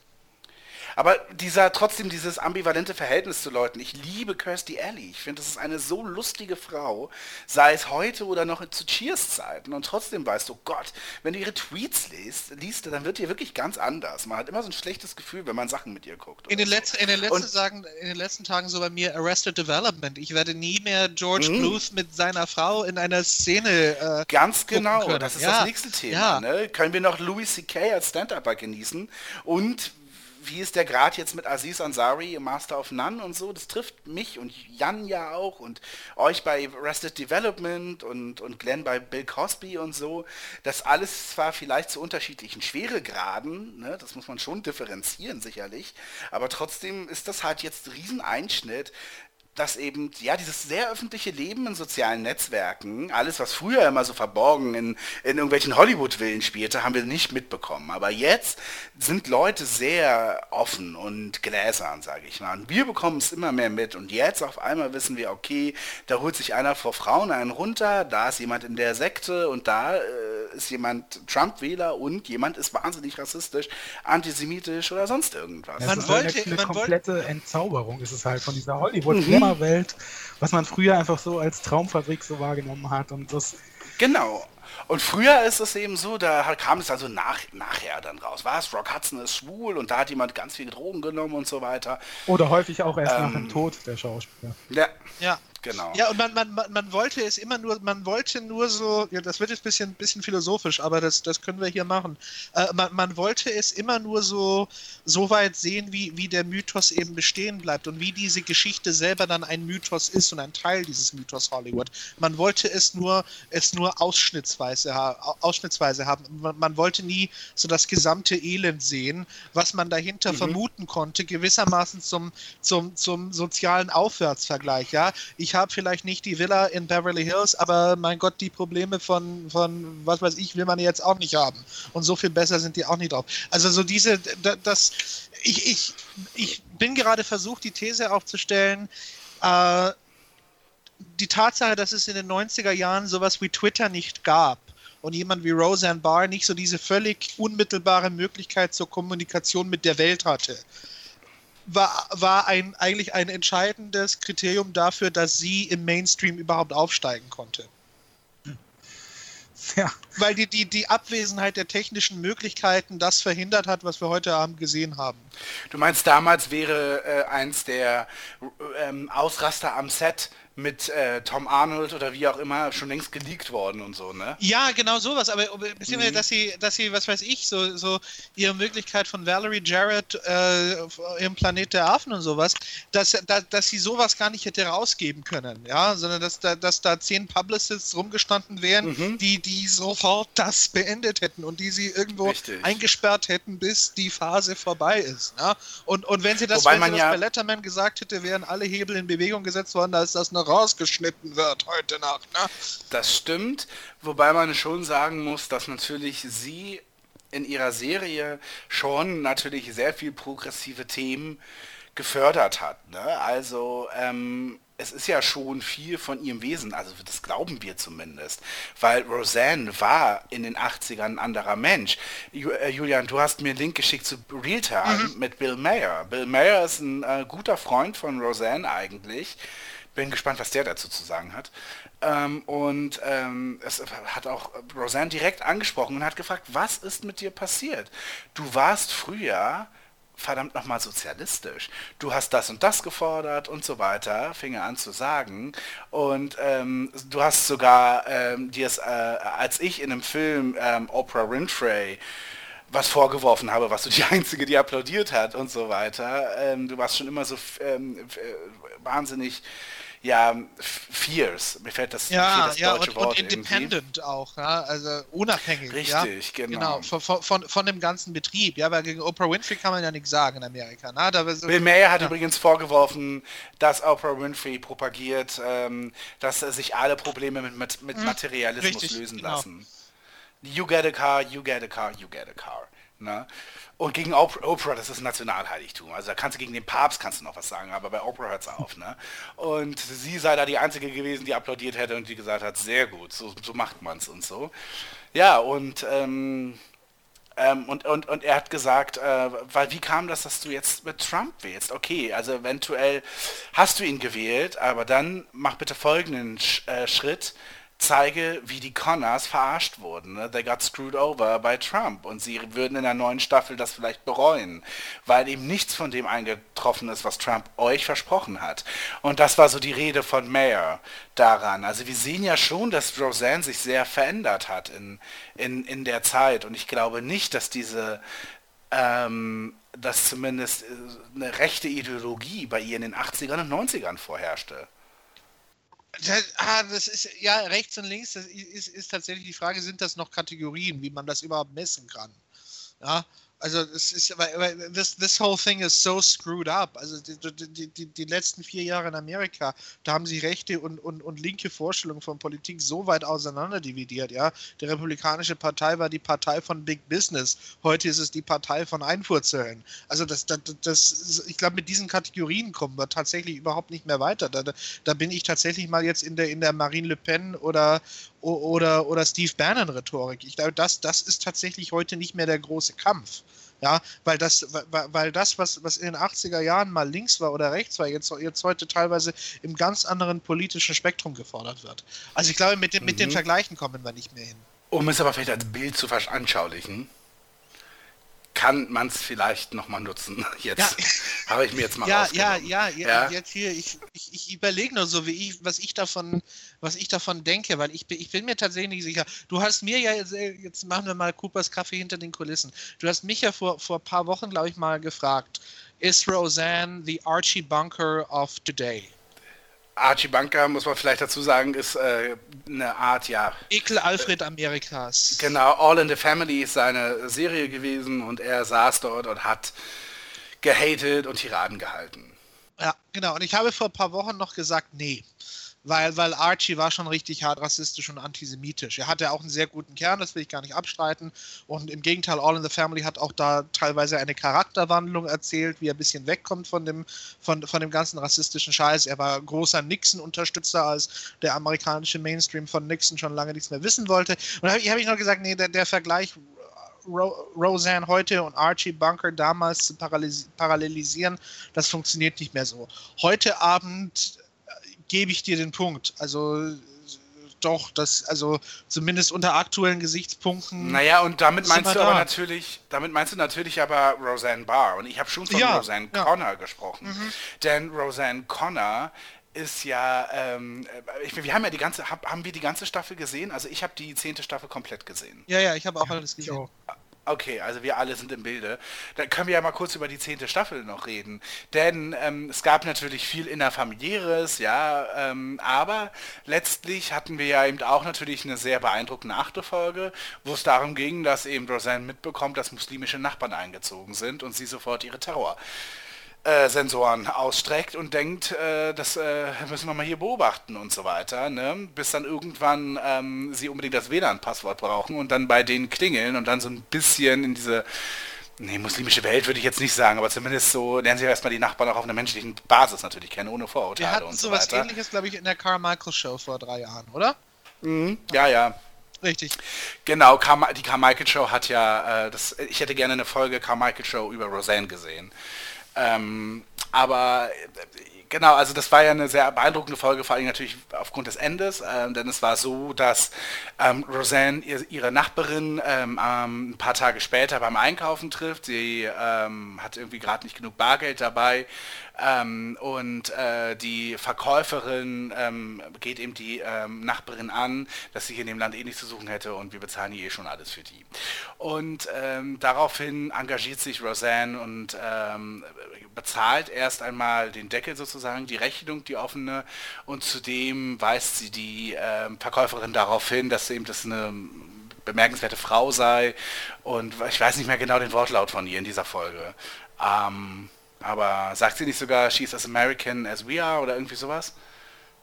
Aber dieser, trotzdem dieses ambivalente Verhältnis zu Leuten. Ich liebe Kirstie Alley. Ich finde, das ist eine so lustige Frau, sei es heute oder noch zu Cheers-Zeiten. Und trotzdem weißt du, Gott, wenn du ihre Tweets liest, liest, dann wird ihr wirklich ganz anders. Man hat immer so ein schlechtes Gefühl, wenn man Sachen mit ihr guckt. In den, letzten, in, den letzten Und- Tagen, in den letzten Tagen so bei mir Arrested Development. Ich werde nie mehr George Mhm. Bluth mit seiner Frau in einer Szene. Äh, Ganz genau, das ist Ja, das nächste Thema. ja. Ne? Können wir noch Louis C.K. als Stand-Upper genießen? Und wie ist der Grad jetzt mit Aziz Ansari, Master of None und so? Das trifft mich und Jan ja auch und euch bei Arrested Development und, und Glenn bei Bill Cosby und so. Das alles zwar vielleicht zu unterschiedlichen Schweregraden, ne? das muss man schon differenzieren sicherlich, aber trotzdem ist das halt jetzt ein Rieseneinschnitt, dass eben, ja, dieses sehr öffentliche Leben in sozialen Netzwerken, alles, was früher immer so verborgen in, in irgendwelchen Hollywood-Villen spielte, haben wir nicht mitbekommen. Aber jetzt sind Leute sehr offen und gläsern, sage ich mal. Und wir bekommen es immer mehr mit. Und jetzt auf einmal wissen wir, okay, da holt sich einer vor Frauen einen runter, da ist jemand in der Sekte und da äh, ist jemand Trump-Wähler und jemand ist wahnsinnig rassistisch, antisemitisch oder sonst irgendwas. Es Man ist wollte- eine, eine man wollte- komplette Entzauberung ist es halt von dieser [laughs] Hollywood-Glamour-Welt, was man früher einfach so als Traumfabrik so wahrgenommen hat und das Genau. Und früher ist es eben so, da kam es also nach, nachher dann raus. Was? Rock Hudson ist schwul und da hat jemand ganz viel Drogen genommen und so weiter. oder häufig auch erst nach Ähm. dem Tod der Schauspieler. Ja, ja. Genau. Ja, und man, man, man, wollte es immer nur, man wollte nur so, ja, das wird jetzt ein bisschen, bisschen philosophisch, aber das, das können wir hier machen. Äh, man, man wollte es immer nur so, so weit sehen, wie, wie der Mythos eben bestehen bleibt und wie diese Geschichte selber dann ein Mythos ist und ein Teil dieses Mythos Hollywood. Man wollte es nur, es nur ausschnittsweise, ausschnittsweise haben. Man, man wollte nie so das gesamte Elend sehen, was man dahinter vermuten konnte, gewissermaßen zum, zum, zum sozialen Aufwärtsvergleich. Ja, ich habe vielleicht nicht die Villa in Beverly Hills, aber mein Gott, die Probleme von, von was weiß ich, will man jetzt auch nicht haben. Und so viel besser sind die auch nicht drauf. Also so diese, da- das, ich, ich, ich bin gerade versucht, die These aufzustellen, äh, die Tatsache, dass es in den 90er Jahren sowas wie Twitter nicht gab und jemand wie Roseanne Barr nicht so diese völlig unmittelbare Möglichkeit zur Kommunikation mit der Welt hatte, war, war ein, eigentlich ein entscheidendes Kriterium dafür, dass sie im Mainstream überhaupt aufsteigen konnte. Ja, Weil die, die, die Abwesenheit der technischen Möglichkeiten das verhindert hat, was wir heute Abend gesehen haben. Du meinst, damals wäre äh, eins der äh, ähm, Ausraster am Set mit äh, Tom Arnold oder wie auch immer schon längst geleakt worden und so, ne? Ja, genau sowas, aber beziehungsweise, dass sie, dass sie, was weiß ich, so, so ihre Möglichkeit von Valerie Jarrett äh, im Planet der Affen und sowas, dass, da, dass sie sowas gar nicht hätte rausgeben können, ja, sondern dass da, dass da zehn Publicists rumgestanden wären, die, die sofort das beendet hätten und die sie irgendwo Richtig. eingesperrt hätten, bis die Phase vorbei ist. Ja? Und, und wenn sie das, Wobei wenn sie das ja- bei Letterman gesagt hätte, wären alle Hebel in Bewegung gesetzt worden, dass das noch rausgeschnitten wird heute Nacht. Ne? Das stimmt, wobei man schon sagen muss, dass natürlich sie in ihrer Serie schon natürlich sehr viel progressive Themen gefördert hat. Ne? Also ähm, es ist ja schon viel von ihrem Wesen, also das glauben wir zumindest, weil Roseanne war in den 80ern ein anderer Mensch. Äh, Julian, du hast mir einen Link geschickt zu Realtime mit Bill Mayer. Bill Mayer ist ein äh, guter Freund von Roseanne eigentlich. Bin gespannt, was der dazu zu sagen hat. Ähm, und ähm, es hat auch Roseanne direkt angesprochen und hat gefragt, was ist mit dir passiert? Du warst früher verdammt nochmal sozialistisch. Du hast das und das gefordert und so weiter, fing er an zu sagen. Und ähm, du hast sogar ähm, dir es, äh, als ich in einem Film ähm, Oprah Winfrey was vorgeworfen habe, was du die [laughs] Einzige, die applaudiert hat und so weiter. Ähm, du warst schon immer so ähm, äh, wahnsinnig ja, fierce. Mir fällt das, Ja, fehlt das ja, deutsche und, Wort und independent auch, ja, also unabhängig. ja. Richtig, genau. Genau, von, von, von, dem ganzen Betrieb. Ja, weil gegen Oprah Winfrey kann man ja nichts sagen in Amerika. Na, da so, Bill Mayer hat Ja. übrigens vorgeworfen, dass Oprah Winfrey propagiert, ähm, dass sich alle Probleme mit, mit, mit Materialismus Mhm. richtig, lösen genau. lassen. You get a car, you get a car, you get a car. Ne? Und gegen Oprah, das ist Nationalheiligtum. Also da kannst du gegen den Papst kannst du noch was sagen, aber bei Oprah hört's auf. Ne? Und sie sei da die Einzige gewesen, die applaudiert hätte und die gesagt hat, sehr gut, so, so macht man's und so. Ja, und ähm, ähm, und, und, und er hat gesagt, äh, weil wie kam das, dass du jetzt mit Trump wählst? Okay, also eventuell hast du ihn gewählt, aber dann mach bitte folgenden Sch äh, Schritt. Zeige, wie die Connors verarscht wurden. Ne? They got screwed over by Trump. Und sie würden in der neuen Staffel das vielleicht bereuen, weil eben nichts von dem eingetroffen ist, was Trump euch versprochen hat. Und das war so die Rede von Mayer daran. Also wir sehen ja schon, dass Roseanne sich sehr verändert hat in, in, in der Zeit. Und ich glaube nicht, dass diese ähm, dass zumindest äh, eine rechte Ideologie bei ihr in den 80ern und 90ern vorherrschte. Das, ah, das ist ja rechts und links, das ist, ist tatsächlich die Frage, sind das noch Kategorien, wie man das überhaupt messen kann? Ja, also es ist, weil, this, this whole thing is so screwed up. Also die, die, die, die letzten vier Jahre in Amerika, da haben sie rechte und, und, und linke Vorstellungen von Politik so weit auseinander dividiert, ja. Die Republikanische Partei war die Partei von Big Business. Heute ist es die Partei von Einfuhrzöllen. Also das, das, das ich glaube, mit diesen Kategorien kommen wir tatsächlich überhaupt nicht mehr weiter. Da, da bin ich tatsächlich mal jetzt in der, in der Marine Le Pen oder, oder, oder Steve Bannon-Rhetorik. Ich glaube, das, das ist tatsächlich heute nicht mehr der große Kampf. Ja, weil das, weil, weil das, was, was in den 80er Jahren mal links war oder rechts war, jetzt, jetzt heute teilweise im ganz anderen politischen Spektrum gefordert wird. Also ich glaube, mit, dem, mit den Vergleichen kommen wir nicht mehr hin. Um es aber vielleicht als Bild zu veranschaulichen, kann man es vielleicht nochmal nutzen. [laughs] Jetzt Ja. habe ich mir jetzt mal Ja, ja, ja, Ja. jetzt hier, ich, ich, ich überlege nur so, wie ich, was ich davon, was ich davon denke, weil ich bin, ich bin mir tatsächlich nicht sicher. Du hast mir ja, jetzt, äh, jetzt machen wir mal Coopers Kaffee hinter den Kulissen. Du hast mich ja vor, vor ein paar Wochen, glaube ich, mal gefragt, ist Roseanne the Archie Bunker of today? Archie Bunker, muss man vielleicht dazu sagen, ist äh, eine Art, ja, Ekel Alfred Amerikas. genau, All in the Family ist seine Serie gewesen und er saß dort und hat gehatet und Tiraden gehalten. Ja, genau. Und ich habe vor ein paar Wochen noch gesagt, nee. Weil, weil Archie war schon richtig hart rassistisch und antisemitisch. Er hatte auch einen sehr guten Kern, das will ich gar nicht abstreiten. Und im Gegenteil, All in the Family hat auch da teilweise eine Charakterwandlung erzählt, wie er ein bisschen wegkommt von dem, von, von dem ganzen rassistischen Scheiß. Er war großer Nixon-Unterstützer, als der amerikanische Mainstream von Nixon schon lange nichts mehr wissen wollte. Und da habe ich, noch gesagt, nee, der, der Vergleich Ro Roseanne heute und Archie Bunker damals zu parallelisieren, das funktioniert nicht mehr so. Heute Abend gebe ich dir den Punkt. Also doch, das, also zumindest unter aktuellen Gesichtspunkten. Naja, und damit meinst du aber da? natürlich, damit meinst du natürlich aber Roseanne Barr. Und ich habe schon von Ja, Roseanne ja. Connor gesprochen. Denn Roseanne Connor ist ja, ähm, ich, wir haben ja die ganze, hab, haben wir die ganze Staffel gesehen? Also ich habe die zehnte Staffel komplett gesehen. Ja, ja, ich habe auch alles gesehen. Okay, also wir alle sind im Bilde. Dann können wir ja mal kurz über die zehnte Staffel noch reden. Denn ähm, es gab natürlich viel innerfamiliäres, ja, ähm, aber letztlich hatten wir ja eben auch natürlich eine sehr beeindruckende achte Folge, wo es darum ging, dass eben Roseanne mitbekommt, dass muslimische Nachbarn eingezogen sind und sie sofort ihre Terror äh, Sensoren ausstreckt und denkt, äh, das äh, müssen wir mal hier beobachten und so weiter, ne? bis dann irgendwann ähm, sie unbedingt das WLAN-Passwort brauchen und dann bei denen klingeln und dann so ein bisschen in diese, nee, muslimische Welt würde ich jetzt nicht sagen, aber zumindest so lernen sie ja erstmal die Nachbarn auch auf einer menschlichen Basis natürlich kennen, ohne Wir Vorurteile hatten und so sowas weiter. ähnliches, glaube ich, in der Carmichael Show vor drei Jahren, oder? Ja, ja. Richtig. Genau, die Carmichael Show hat ja, äh, das, ich hätte gerne eine Folge Carmichael Show über Roseanne gesehen. Ähm, aber genau, also das war ja eine sehr beeindruckende Folge, vor allem natürlich aufgrund des Endes, ähm, denn es war so, dass ähm, Roseanne ihr, ihre Nachbarin ähm, ein paar Tage später beim Einkaufen trifft. Sie ähm, hat irgendwie gerade nicht genug Bargeld dabei ähm, und äh, die Verkäuferin ähm, geht eben die Nachbarin an, dass sie hier in dem Land eh nichts zu suchen hätte und wir bezahlen hier eh schon alles für die. Und daraufhin engagiert sich Roseanne und bezahlt erst einmal den Deckel sozusagen sozusagen, die Rechnung, die offene. Und zudem weist sie die ähm, Verkäuferin darauf hin, dass eben das eine bemerkenswerte Frau sei. Und ich weiß nicht mehr genau den Wortlaut von ihr in dieser Folge. Ähm, aber sagt sie nicht sogar, she's as American as we are oder irgendwie sowas?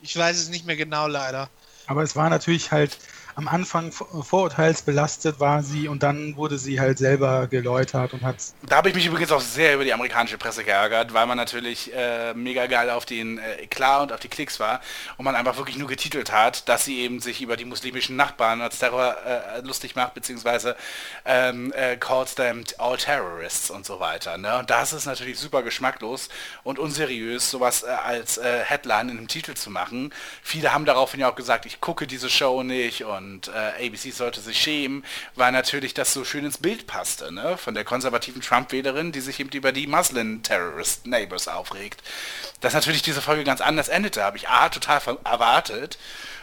Ich weiß es nicht mehr genau leider. Aber es war natürlich halt am Anfang vorurteilsbelastet war sie und dann wurde sie halt selber geläutert und hat. Da habe ich mich übrigens auch sehr über die amerikanische Presse geärgert, weil man natürlich äh, mega geil auf den äh, Eklat und auf die Klicks war und man einfach wirklich nur getitelt hat, dass sie eben sich über die muslimischen Nachbarn als Terror äh, lustig macht, beziehungsweise ähm, äh, calls them all terrorists und so weiter. Ne? Und das ist natürlich super geschmacklos und unseriös, sowas äh, als äh, Headline in einem Titel zu machen. Viele haben daraufhin ja auch gesagt, ich gucke diese Show nicht und und äh, ABC sollte sich schämen, weil natürlich das so schön ins Bild passte, ne? Von der konservativen Trump-Wählerin, die sich eben über die Muslim-Terrorist Neighbors aufregt. Dass natürlich diese Folge ganz anders endete, habe ich A total erwartet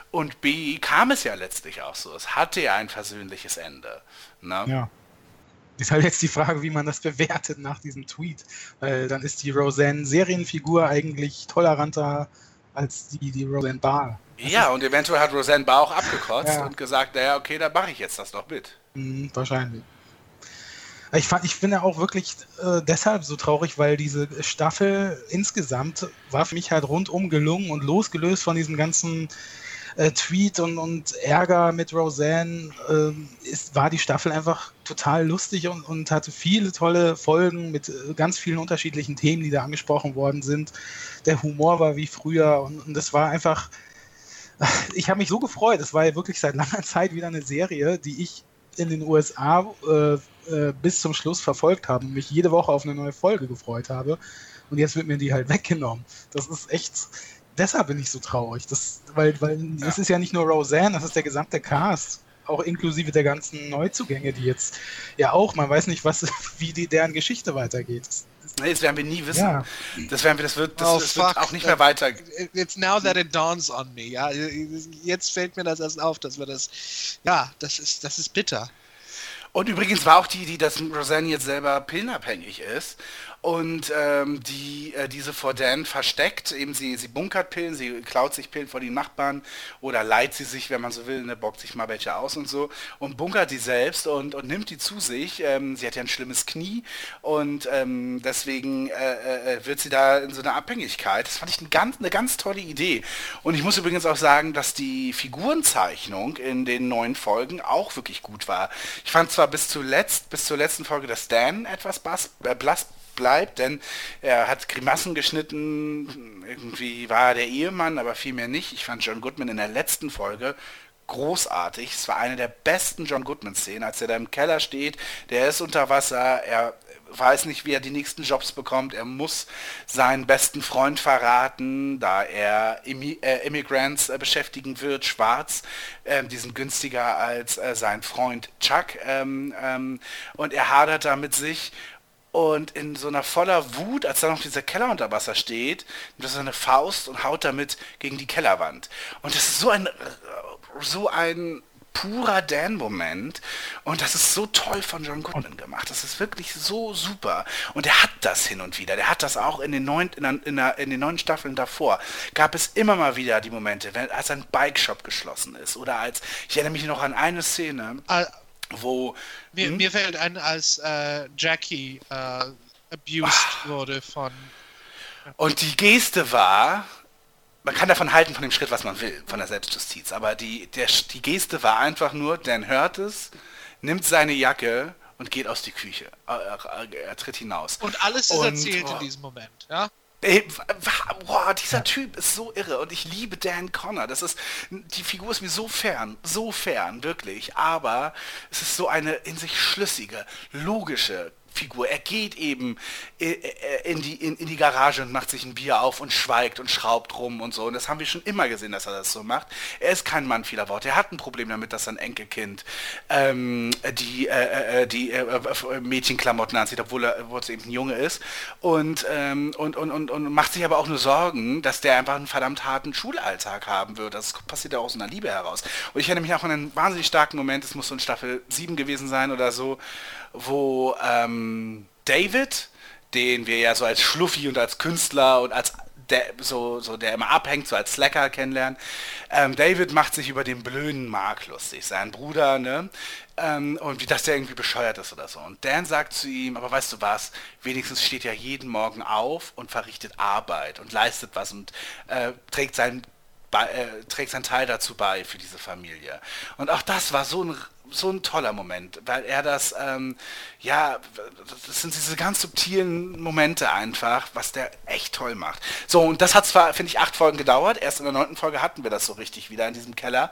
und B kam es ja letztlich auch so. Es hatte ja ein versöhnliches Ende. Ne? Ja. Ist halt jetzt die Frage, wie man das bewertet nach diesem Tweet. Weil dann ist die Roseanne-Serienfigur eigentlich toleranter als die, die Roseanne Barr. Ja, und eventuell hat Roseanne Barr auch abgekotzt ja. und gesagt, naja, okay, dann mache ich jetzt das doch mit. Mhm, wahrscheinlich. Ich, fand, ich bin ja auch wirklich äh, deshalb so traurig, weil diese Staffel insgesamt war für mich halt rundum gelungen und losgelöst von diesem ganzen äh, Tweet und, und Ärger mit Roseanne äh, ist, war die Staffel einfach total lustig und, und hatte viele tolle Folgen mit äh, ganz vielen unterschiedlichen Themen, die da angesprochen worden sind. Der Humor war wie früher und, und das war einfach, [laughs] ich habe mich so gefreut. Es war ja wirklich seit langer Zeit wieder eine Serie, die ich in den USA äh, äh, bis zum Schluss verfolgt habe und mich jede Woche auf eine neue Folge gefreut habe. Und jetzt wird mir die halt [laughs] weggenommen. Das ist echt, deshalb bin ich so traurig. Das, weil, weil ja. es ist ja nicht nur Roseanne, das ist der gesamte Cast. Auch inklusive der ganzen Neuzugänge, die jetzt ja auch, man weiß nicht, was, [laughs] wie die, deren Geschichte weitergeht. Das, Nee, das werden wir nie wissen. Ja. Das werden wir, das wird, das, oh, das wird auch nicht mehr weiter. It's now that it dawns on me. Ja, jetzt fällt mir das erst auf, dass wir das, ja, das ist, das ist bitter. Und übrigens war auch die, die dass Roseanne jetzt selber pillenabhängig ist und ähm, die äh, diese vor Dan versteckt. Eben sie, sie bunkert Pillen, sie klaut sich Pillen vor die Nachbarn oder leiht sie sich, wenn man so will, ne, bockt sich mal welche aus und so und bunkert die selbst und, und nimmt die zu sich. Ähm, sie hat ja ein schlimmes Knie und ähm, deswegen äh, äh, wird sie da in so einer Abhängigkeit. Das fand ich eine ganz, eine ganz tolle Idee. Und ich muss übrigens auch sagen, dass die Figurenzeichnung in den neuen Folgen auch wirklich gut war. Ich fand zwar bis zuletzt, bis zur letzten Folge, dass Dan etwas blass, äh, blass bleibt, denn er hat Grimassen geschnitten, irgendwie war er der Ehemann, aber vielmehr nicht. Ich fand John Goodman in der letzten Folge großartig. Es war eine der besten John Goodman-Szenen, als er da im Keller steht, der ist unter Wasser, er weiß nicht, wie er die nächsten Jobs bekommt. Er muss seinen besten Freund verraten, da er Immi äh, Immigrants äh, beschäftigen wird, schwarz. Ähm, die sind günstiger als äh, sein Freund Chuck. Ähm, ähm, und er hadert da mit sich und in so einer voller Wut, als da noch dieser Keller unter Wasser steht, nimmt er seine Faust und haut damit gegen die Kellerwand. Und das ist so ein, so ein purer Dan-Moment. Und das ist so toll von John Goodman gemacht. Das ist wirklich so super. Und er hat das hin und wieder. Der hat das auch in den neun, in, in, in den neun Staffeln davor. Gab es immer mal wieder die Momente, wenn, als ein Bike-Shop geschlossen ist. Oder als, ich erinnere mich noch an eine Szene. Wo. Mir, hm? mir fällt ein, als äh, Jackie äh, abused Ach. wurde von. Und die Geste war, man kann davon halten von dem Schritt, was man will, von der Selbstjustiz, aber die, der, die Geste war einfach nur, Dan hört es, nimmt seine Jacke und geht aus die Küche. Er, er, er tritt hinaus. Und alles ist und, erzählt oh, in diesem Moment, ja? Ey, boah, dieser. Typ ist so irre und ich liebe Dan Connor. Das ist, die Figur ist mir so fern, so fern, wirklich. Aber es ist so eine in sich schlüssige, logische, Figur. Er geht eben äh, äh, in die, in, in, die Garage und macht sich ein Bier auf und schweigt und schraubt rum und so. Und das haben wir schon immer gesehen, dass er das so macht. Er ist kein Mann vieler Worte. Er hat ein Problem damit, dass sein Enkelkind ähm, die, äh, äh die äh, Mädchenklamotten anzieht, obwohl er, obwohl eben ein Junge ist. Und, ähm, und, und, und, und macht sich aber auch nur Sorgen, dass der einfach einen verdammt harten Schulalltag haben wird. Das passiert ja aus einer Liebe heraus. Und ich erinnere mich auch an einen wahnsinnig starken Moment, es muss so in Staffel 7 gewesen sein oder so, wo ähm, David, den wir ja so als Schluffi und als Künstler und als der so, so der immer abhängt, so als Slacker kennenlernen. Ähm, David macht sich über den blöden Mark lustig, sein Bruder, ne? Ähm, und wie das der irgendwie bescheuert ist oder so. Und Dan sagt zu ihm, aber weißt du was, wenigstens steht er jeden Morgen auf und verrichtet Arbeit und leistet was und äh, trägt sein bei, äh, trägt seinen Teil dazu bei für diese Familie. Und auch das war so ein so ein toller Moment, weil er das, ähm, ja, das sind diese ganz subtilen Momente einfach, was der echt toll macht. So, und das hat zwar, finde ich, acht Folgen gedauert, erst in der neunten Folge hatten wir das so richtig wieder in diesem Keller,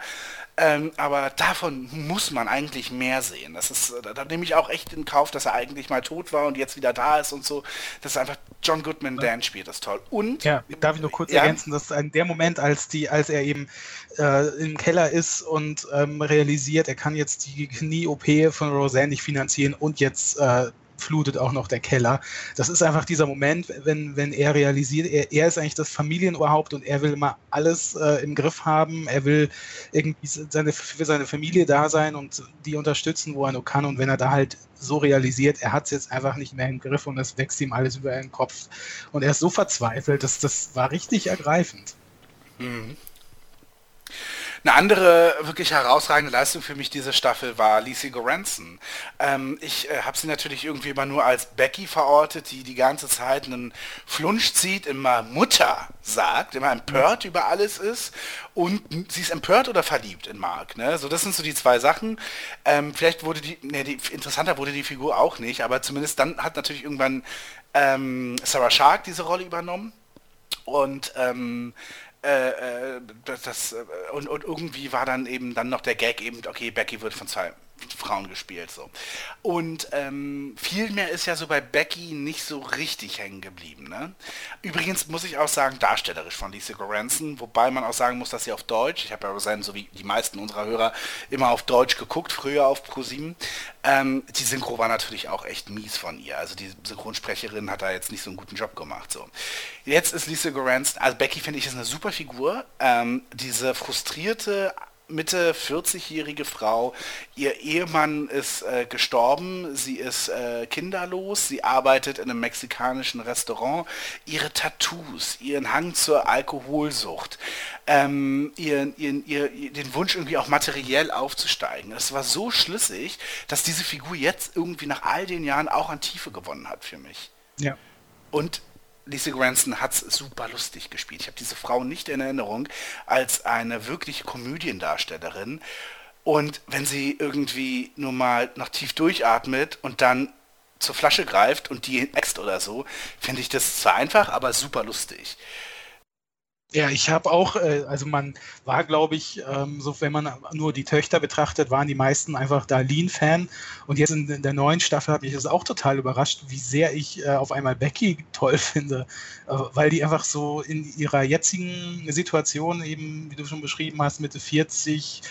ähm, aber davon muss man eigentlich mehr sehen. Das ist, da, da nehme ich auch echt in Kauf, dass er eigentlich mal tot war und jetzt wieder da ist und so. Das ist einfach John Goodman Dan spielt das toll. Und Ja, darf ich nur kurz Ja. ergänzen, dass ein, der Moment, als die, als er eben äh, im Keller ist und ähm, realisiert, er kann jetzt die Knie-OP von Roseanne nicht finanzieren und jetzt äh, flutet auch noch der Keller. Das ist einfach dieser Moment, wenn, wenn er realisiert, er, er ist eigentlich das Familienoberhaupt und er will immer alles äh, im Griff haben. Er will irgendwie seine, für seine Familie da sein und die unterstützen, wo er nur kann. Und wenn er da halt so realisiert, er hat es jetzt einfach nicht mehr im Griff und es wächst ihm alles über den Kopf. Und er ist so verzweifelt, dass das war richtig ergreifend. Eine andere wirklich herausragende Leistung für mich diese Staffel war Lizzie Goranson. Ähm, ich äh, habe sie natürlich irgendwie immer nur als Becky verortet, die die ganze Zeit einen Flunsch zieht, immer Mutter sagt, immer empört über alles ist und sie ist empört oder verliebt in Mark. Ne? So, das sind so die zwei Sachen. Ähm, vielleicht wurde die, ne, die, interessanter wurde die Figur auch nicht, aber zumindest dann hat natürlich irgendwann ähm, Sarah Shark diese Rolle übernommen. Und ähm, äh, äh, das, äh, und, und irgendwie war dann eben dann noch der Gag eben, okay, Becky wird von zwei Frauen gespielt so. Und ähm, viel mehr ist ja so bei Becky nicht so richtig hängen geblieben. Ne? Übrigens muss ich auch sagen, darstellerisch von Lisa Goranson, wobei man auch sagen muss, dass sie auf Deutsch, ich habe ja Roseanne, so wie die meisten unserer Hörer, immer auf Deutsch geguckt, früher auf ProSieben. Ähm, die Synchro war natürlich auch echt mies von ihr. Also die Synchronsprecherin hat da jetzt nicht so einen guten Job gemacht. So. Jetzt ist Lisa Goranson, also Becky finde ich ist eine super Figur. Ähm, diese frustrierte Mitte 40-jährige Frau. Ihr Ehemann ist äh, gestorben, sie ist äh, kinderlos, sie arbeitet in einem mexikanischen Restaurant. Ihre Tattoos, ihren Hang zur Alkoholsucht, ähm, ihren, ihren, ihr, den Wunsch irgendwie auch materiell aufzusteigen. Das war so schlüssig, dass diese Figur jetzt irgendwie nach all den Jahren auch an Tiefe gewonnen hat für mich. Ja. Und Lisa Granson hat es super lustig gespielt. Ich habe diese Frau nicht in Erinnerung als eine wirkliche Komödiendarstellerin. Und wenn sie irgendwie nur mal noch tief durchatmet und dann zur Flasche greift und die äxt oder so, finde ich das zwar einfach, aber super lustig. Ja, ich habe auch, äh, also man war, glaube ich, ähm, so wenn man nur die Töchter betrachtet, waren die meisten einfach Darlene-Fan. Und jetzt in, der neuen Staffel hat mich das auch total überrascht, wie sehr ich äh, auf einmal Becky toll finde, äh, weil die einfach so in ihrer jetzigen Situation eben, wie du schon beschrieben hast, Mitte 40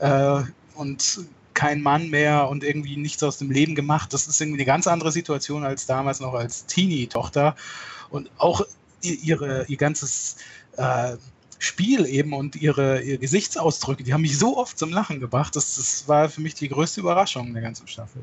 äh, und kein Mann mehr und irgendwie nichts aus dem Leben gemacht. Das ist irgendwie eine ganz andere Situation als damals noch als Teenie-Tochter. Und auch ihre, ihr ganzes äh, Spiel eben und ihre, ihre Gesichtsausdrücke, die haben mich so oft zum Lachen gebracht. Das, das war für mich die größte Überraschung der ganzen Staffel.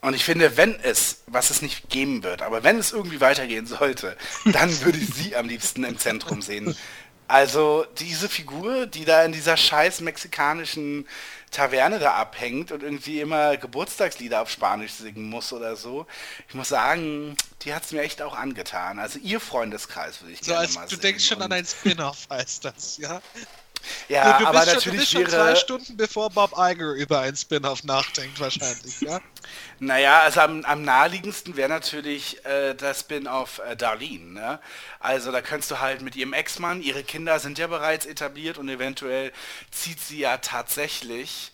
Und ich finde, wenn es, was es nicht geben wird, aber wenn es irgendwie weitergehen sollte, dann würde ich sie am liebsten im Zentrum sehen. [laughs] Also diese Figur, die da in dieser scheiß mexikanischen Taverne da abhängt und irgendwie immer Geburtstagslieder auf Spanisch singen muss oder so. Ich muss sagen, die hat es mir echt auch angetan. Also ihr Freundeskreis würde ich So gerne als mal du sehen. denkst schon an ein Spin-off, heißt das, ja? Ja, du, du aber bist schon, du natürlich bist schon zwei. Stunden bevor Bob Iger über ein Spin-off nachdenkt, wahrscheinlich, ja? Naja, also am, am naheliegendsten wäre natürlich äh, das Spin-off äh, Darlene. Ne? Also da könntest du halt mit ihrem Ex-Mann, ihre Kinder sind ja bereits etabliert und eventuell zieht sie ja tatsächlich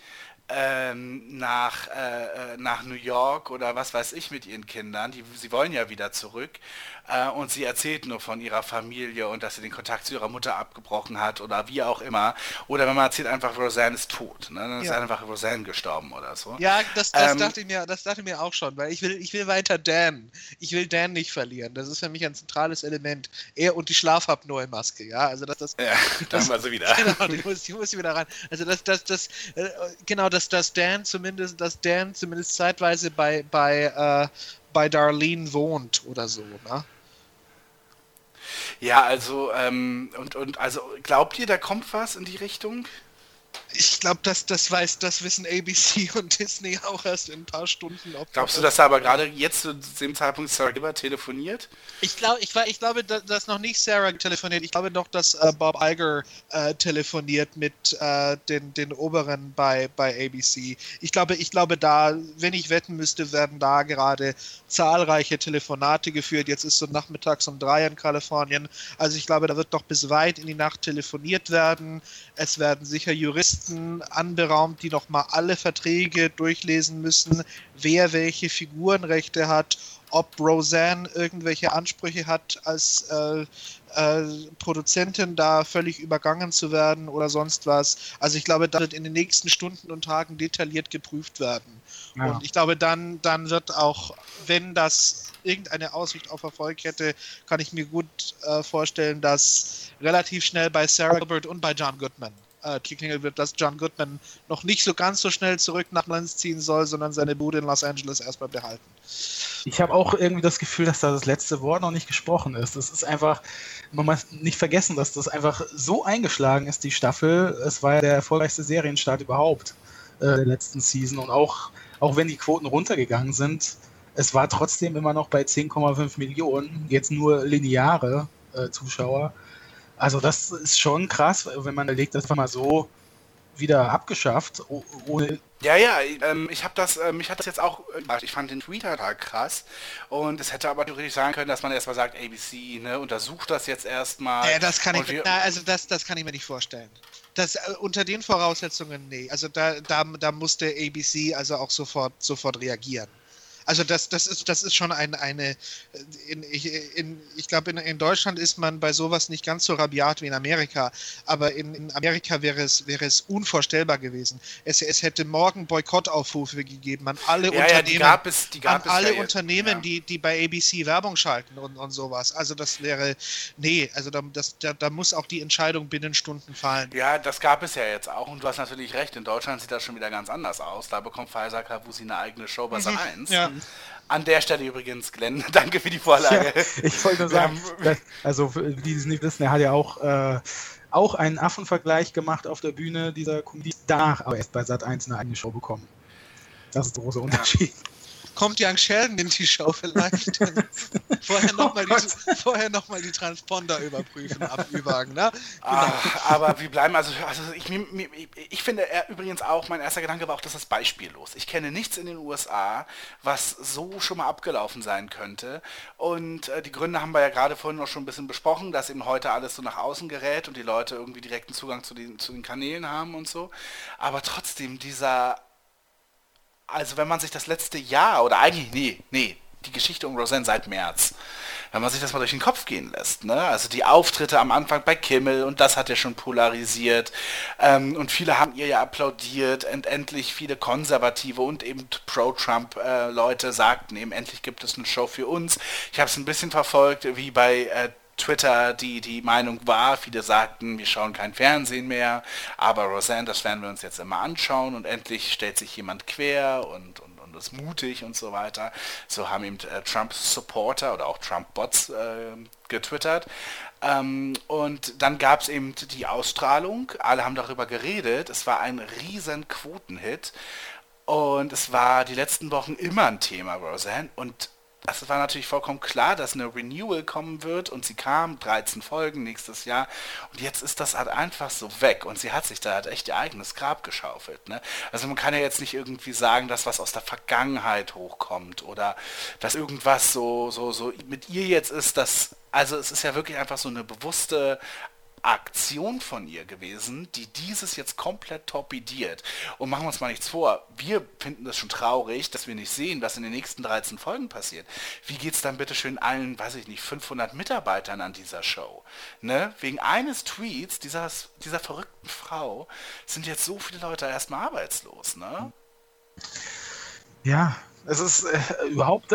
ähm, nach, äh, äh, nach New York oder was weiß ich mit ihren Kindern. Die, sie wollen ja wieder zurück. Äh, und sie erzählt nur von ihrer Familie und dass sie den Kontakt zu ihrer Mutter abgebrochen hat oder wie auch immer. Oder wenn man erzählt einfach, Roseanne ist tot. Ne? Dann ist Ja. einfach Roseanne gestorben oder so. Ja, das, das, Ähm, dachte ich mir, das dachte ich mir auch schon, weil ich will, ich will weiter Dan. Ich will Dan nicht verlieren. Das ist für mich ein zentrales Element. Er und die Schlafapnoe-Maske, ja. Also das, das, Ja, da haben wir sie wieder. [laughs] genau, die muss, die muss ich wieder rein. Also das, das, das, äh, genau, dass, dass Dan zumindest, dass Dan zumindest zeitweise bei, bei, äh, bei Darlene wohnt oder so, ne? Ja, also, ähm, und, und also glaubt ihr, da kommt was in die Richtung? Ich glaube, das, das weiß, das wissen ABC [laughs] und Disney auch erst in ein paar Stunden. Glaubst du, dass da aber gerade jetzt zu dem Zeitpunkt Sarah Gilbert telefoniert? Ich, glaub, ich, ich glaube, da- dass noch nicht Sarah telefoniert. Ich glaube noch, dass äh, Bob Iger äh, telefoniert mit äh, den, den Oberen bei, bei ABC. Ich glaube, ich glaube, da, wenn ich wetten müsste, werden da gerade zahlreiche Telefonate geführt. Jetzt ist so nachmittags um drei in Kalifornien. Also ich glaube, da wird doch bis weit in die Nacht telefoniert werden. Es werden sicher Juristen anberaumt, die nochmal alle Verträge durchlesen müssen, wer welche Figurenrechte hat, ob Roseanne irgendwelche Ansprüche hat, als äh, äh, Produzentin da völlig übergangen zu werden oder sonst was. Also ich glaube, da wird in den nächsten Stunden und Tagen detailliert geprüft werden. Ja. Und ich glaube, dann, dann wird auch, wenn das irgendeine Aussicht auf Erfolg hätte, kann ich mir gut äh, vorstellen, dass relativ schnell bei Sarah Gilbert und bei John Goodman äh, geklingelt wird, dass John Goodman noch nicht so ganz so schnell zurück nach Lenz ziehen soll, sondern seine Bude in Los Angeles erstmal behalten. Ich habe auch irgendwie das Gefühl, dass da das letzte Wort noch nicht gesprochen ist. Es ist einfach, man muss nicht vergessen, dass das einfach so eingeschlagen ist, die Staffel. Es war ja der erfolgreichste Serienstart überhaupt äh, der letzten Season. Und auch, auch wenn die Quoten runtergegangen sind, es war trotzdem immer noch bei 10,5 Millionen, jetzt nur lineare äh, Zuschauer. Also das ist schon krass, wenn man überlegt, das war mal so wieder abgeschafft, oh- ohne Ja, ja, ähm, ich habe das, äh, mich hat das jetzt auch, überrascht. ich fand den Tweet halt, halt krass und es hätte aber theoretisch sein können, dass man erstmal sagt, ABC, ne, untersucht das jetzt erstmal. Äh, das kann ich, wir- na, also das, das kann ich mir nicht vorstellen. Das, äh, unter den Voraussetzungen, nee. Also da, da, da musste ABC also auch sofort, sofort reagieren. Also das, das ist, das ist schon ein, eine, in, ich, in, ich glaube, in, in Deutschland ist man bei sowas nicht ganz so rabiat wie in Amerika, aber in, in Amerika wäre es, wäre es unvorstellbar gewesen. Es, es hätte morgen Boykottaufrufe gegeben an alle ja, ja, Unternehmen die gab es, die an alle ja Unternehmen, ja. die, die bei ABC Werbung schalten und, und sowas. Also das wäre, nee, also da, das, da, da muss auch die Entscheidung binnen Stunden fallen. Ja, das gab es ja jetzt auch und du hast natürlich recht, in Deutschland sieht das schon wieder ganz anders aus. Da bekommt Pfizer Kavusi eine eigene Show bei Sat 1. Ja. An der Stelle übrigens, Glenn, [laughs] danke für die Vorlage. Ja, ich wollte nur sagen, haben- dass- also für die die es nicht wissen, er hat ja auch, äh, auch einen Affenvergleich gemacht auf der Bühne dieser Comedy, danach aber erst bei Sat 1 eine eigene Show bekommen. Das ist der große Unterschied. Kommt Young Sheldon in die Show vielleicht? [laughs] vorher nochmal Oh die, vorher noch mal die Transponder überprüfen, [laughs] abüberwagen, ne? Ah, aber wir bleiben, also, also ich, mir- ich finde er, übrigens auch, mein erster Gedanke war auch, das ist beispiellos. Ich kenne nichts in den USA, was so schon mal abgelaufen sein könnte. Und äh, die Gründe haben wir ja gerade vorhin noch schon ein bisschen besprochen, dass eben heute alles so nach außen gerät und die Leute irgendwie direkten Zugang zu den, zu den Kanälen haben und so. Aber trotzdem dieser also wenn man sich das letzte Jahr oder eigentlich, nee, nee, die Geschichte um Roseanne seit März, wenn man sich das mal durch den Kopf gehen lässt, ne? Also die Auftritte am Anfang bei Kimmel und das hat ja schon polarisiert ähm, und viele haben ihr ja applaudiert und endlich viele Konservative und eben Pro-Trump-Leute sagten eben, endlich gibt es eine Show für uns. Ich habe es ein bisschen verfolgt, wie bei äh, Twitter die, die Meinung war, viele sagten, wir schauen kein Fernsehen mehr, aber Roseanne, das werden wir uns jetzt immer anschauen und endlich stellt sich jemand quer und, und, und ist mutig und so weiter. So haben eben äh, Trump-Supporter oder auch Trump-Bots äh, getwittert. Ähm, und dann gab es eben die Ausstrahlung, alle haben darüber geredet, es war ein riesen Quotenhit und es war die letzten Wochen immer ein Thema, Roseanne, und es war natürlich vollkommen klar, dass eine Renewal kommen wird und sie kam, 13 Folgen nächstes Jahr und jetzt ist das halt einfach so weg und sie hat sich da halt echt ihr eigenes Grab geschaufelt. Ne? Also man kann ja jetzt nicht irgendwie sagen, dass was aus der Vergangenheit hochkommt oder dass irgendwas so, so, so mit ihr jetzt ist, dass, also es ist ja wirklich einfach so eine bewusste Aktion von ihr gewesen, die dieses jetzt komplett torpediert. Und machen wir uns mal nichts vor, wir finden das schon traurig, dass wir nicht sehen, was in den nächsten 13 Folgen passiert. Wie geht's dann bitte schön allen, weiß ich nicht, 500 Mitarbeitern an dieser Show? Ne? Wegen eines Tweets dieser, dieser verrückten Frau sind jetzt so viele Leute erstmal arbeitslos, ne? Ja, Es ist äh, überhaupt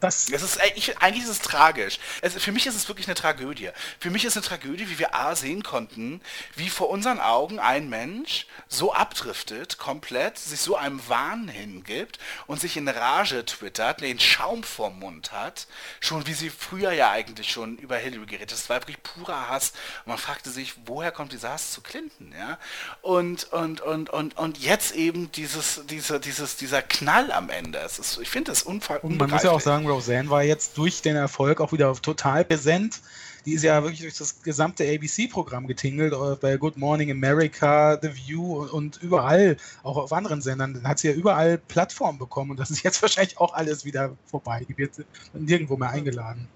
das. Es ist, äh, ich, eigentlich ist es tragisch. Es, für mich ist es wirklich eine Tragödie. Für mich ist es eine Tragödie, wie wir A sehen konnten, wie vor unseren Augen ein Mensch so abdriftet, komplett, sich so einem Wahn hingibt und sich in Rage twittert, den Schaum vorm Mund hat, schon wie sie früher ja eigentlich schon über Hillary geredet. Das war wirklich purer Hass. Und man fragte sich, woher kommt dieser Hass zu Clinton, ja? Und, und, und, und, und jetzt eben dieses, diese, dieses, dieser Knall am Ende. Es ist, ich finde das unfall. Und man muss ja auch sagen, Roseanne war jetzt durch den Erfolg auch wieder total präsent. Die ist ja wirklich durch das gesamte ABC-Programm getingelt, äh, bei Good Morning America, The View und überall, auch auf anderen Sendern. Dann hat sie ja überall Plattformen bekommen und das ist jetzt [laughs] wahrscheinlich auch alles wieder vorbei. Die wird nirgendwo mehr eingeladen.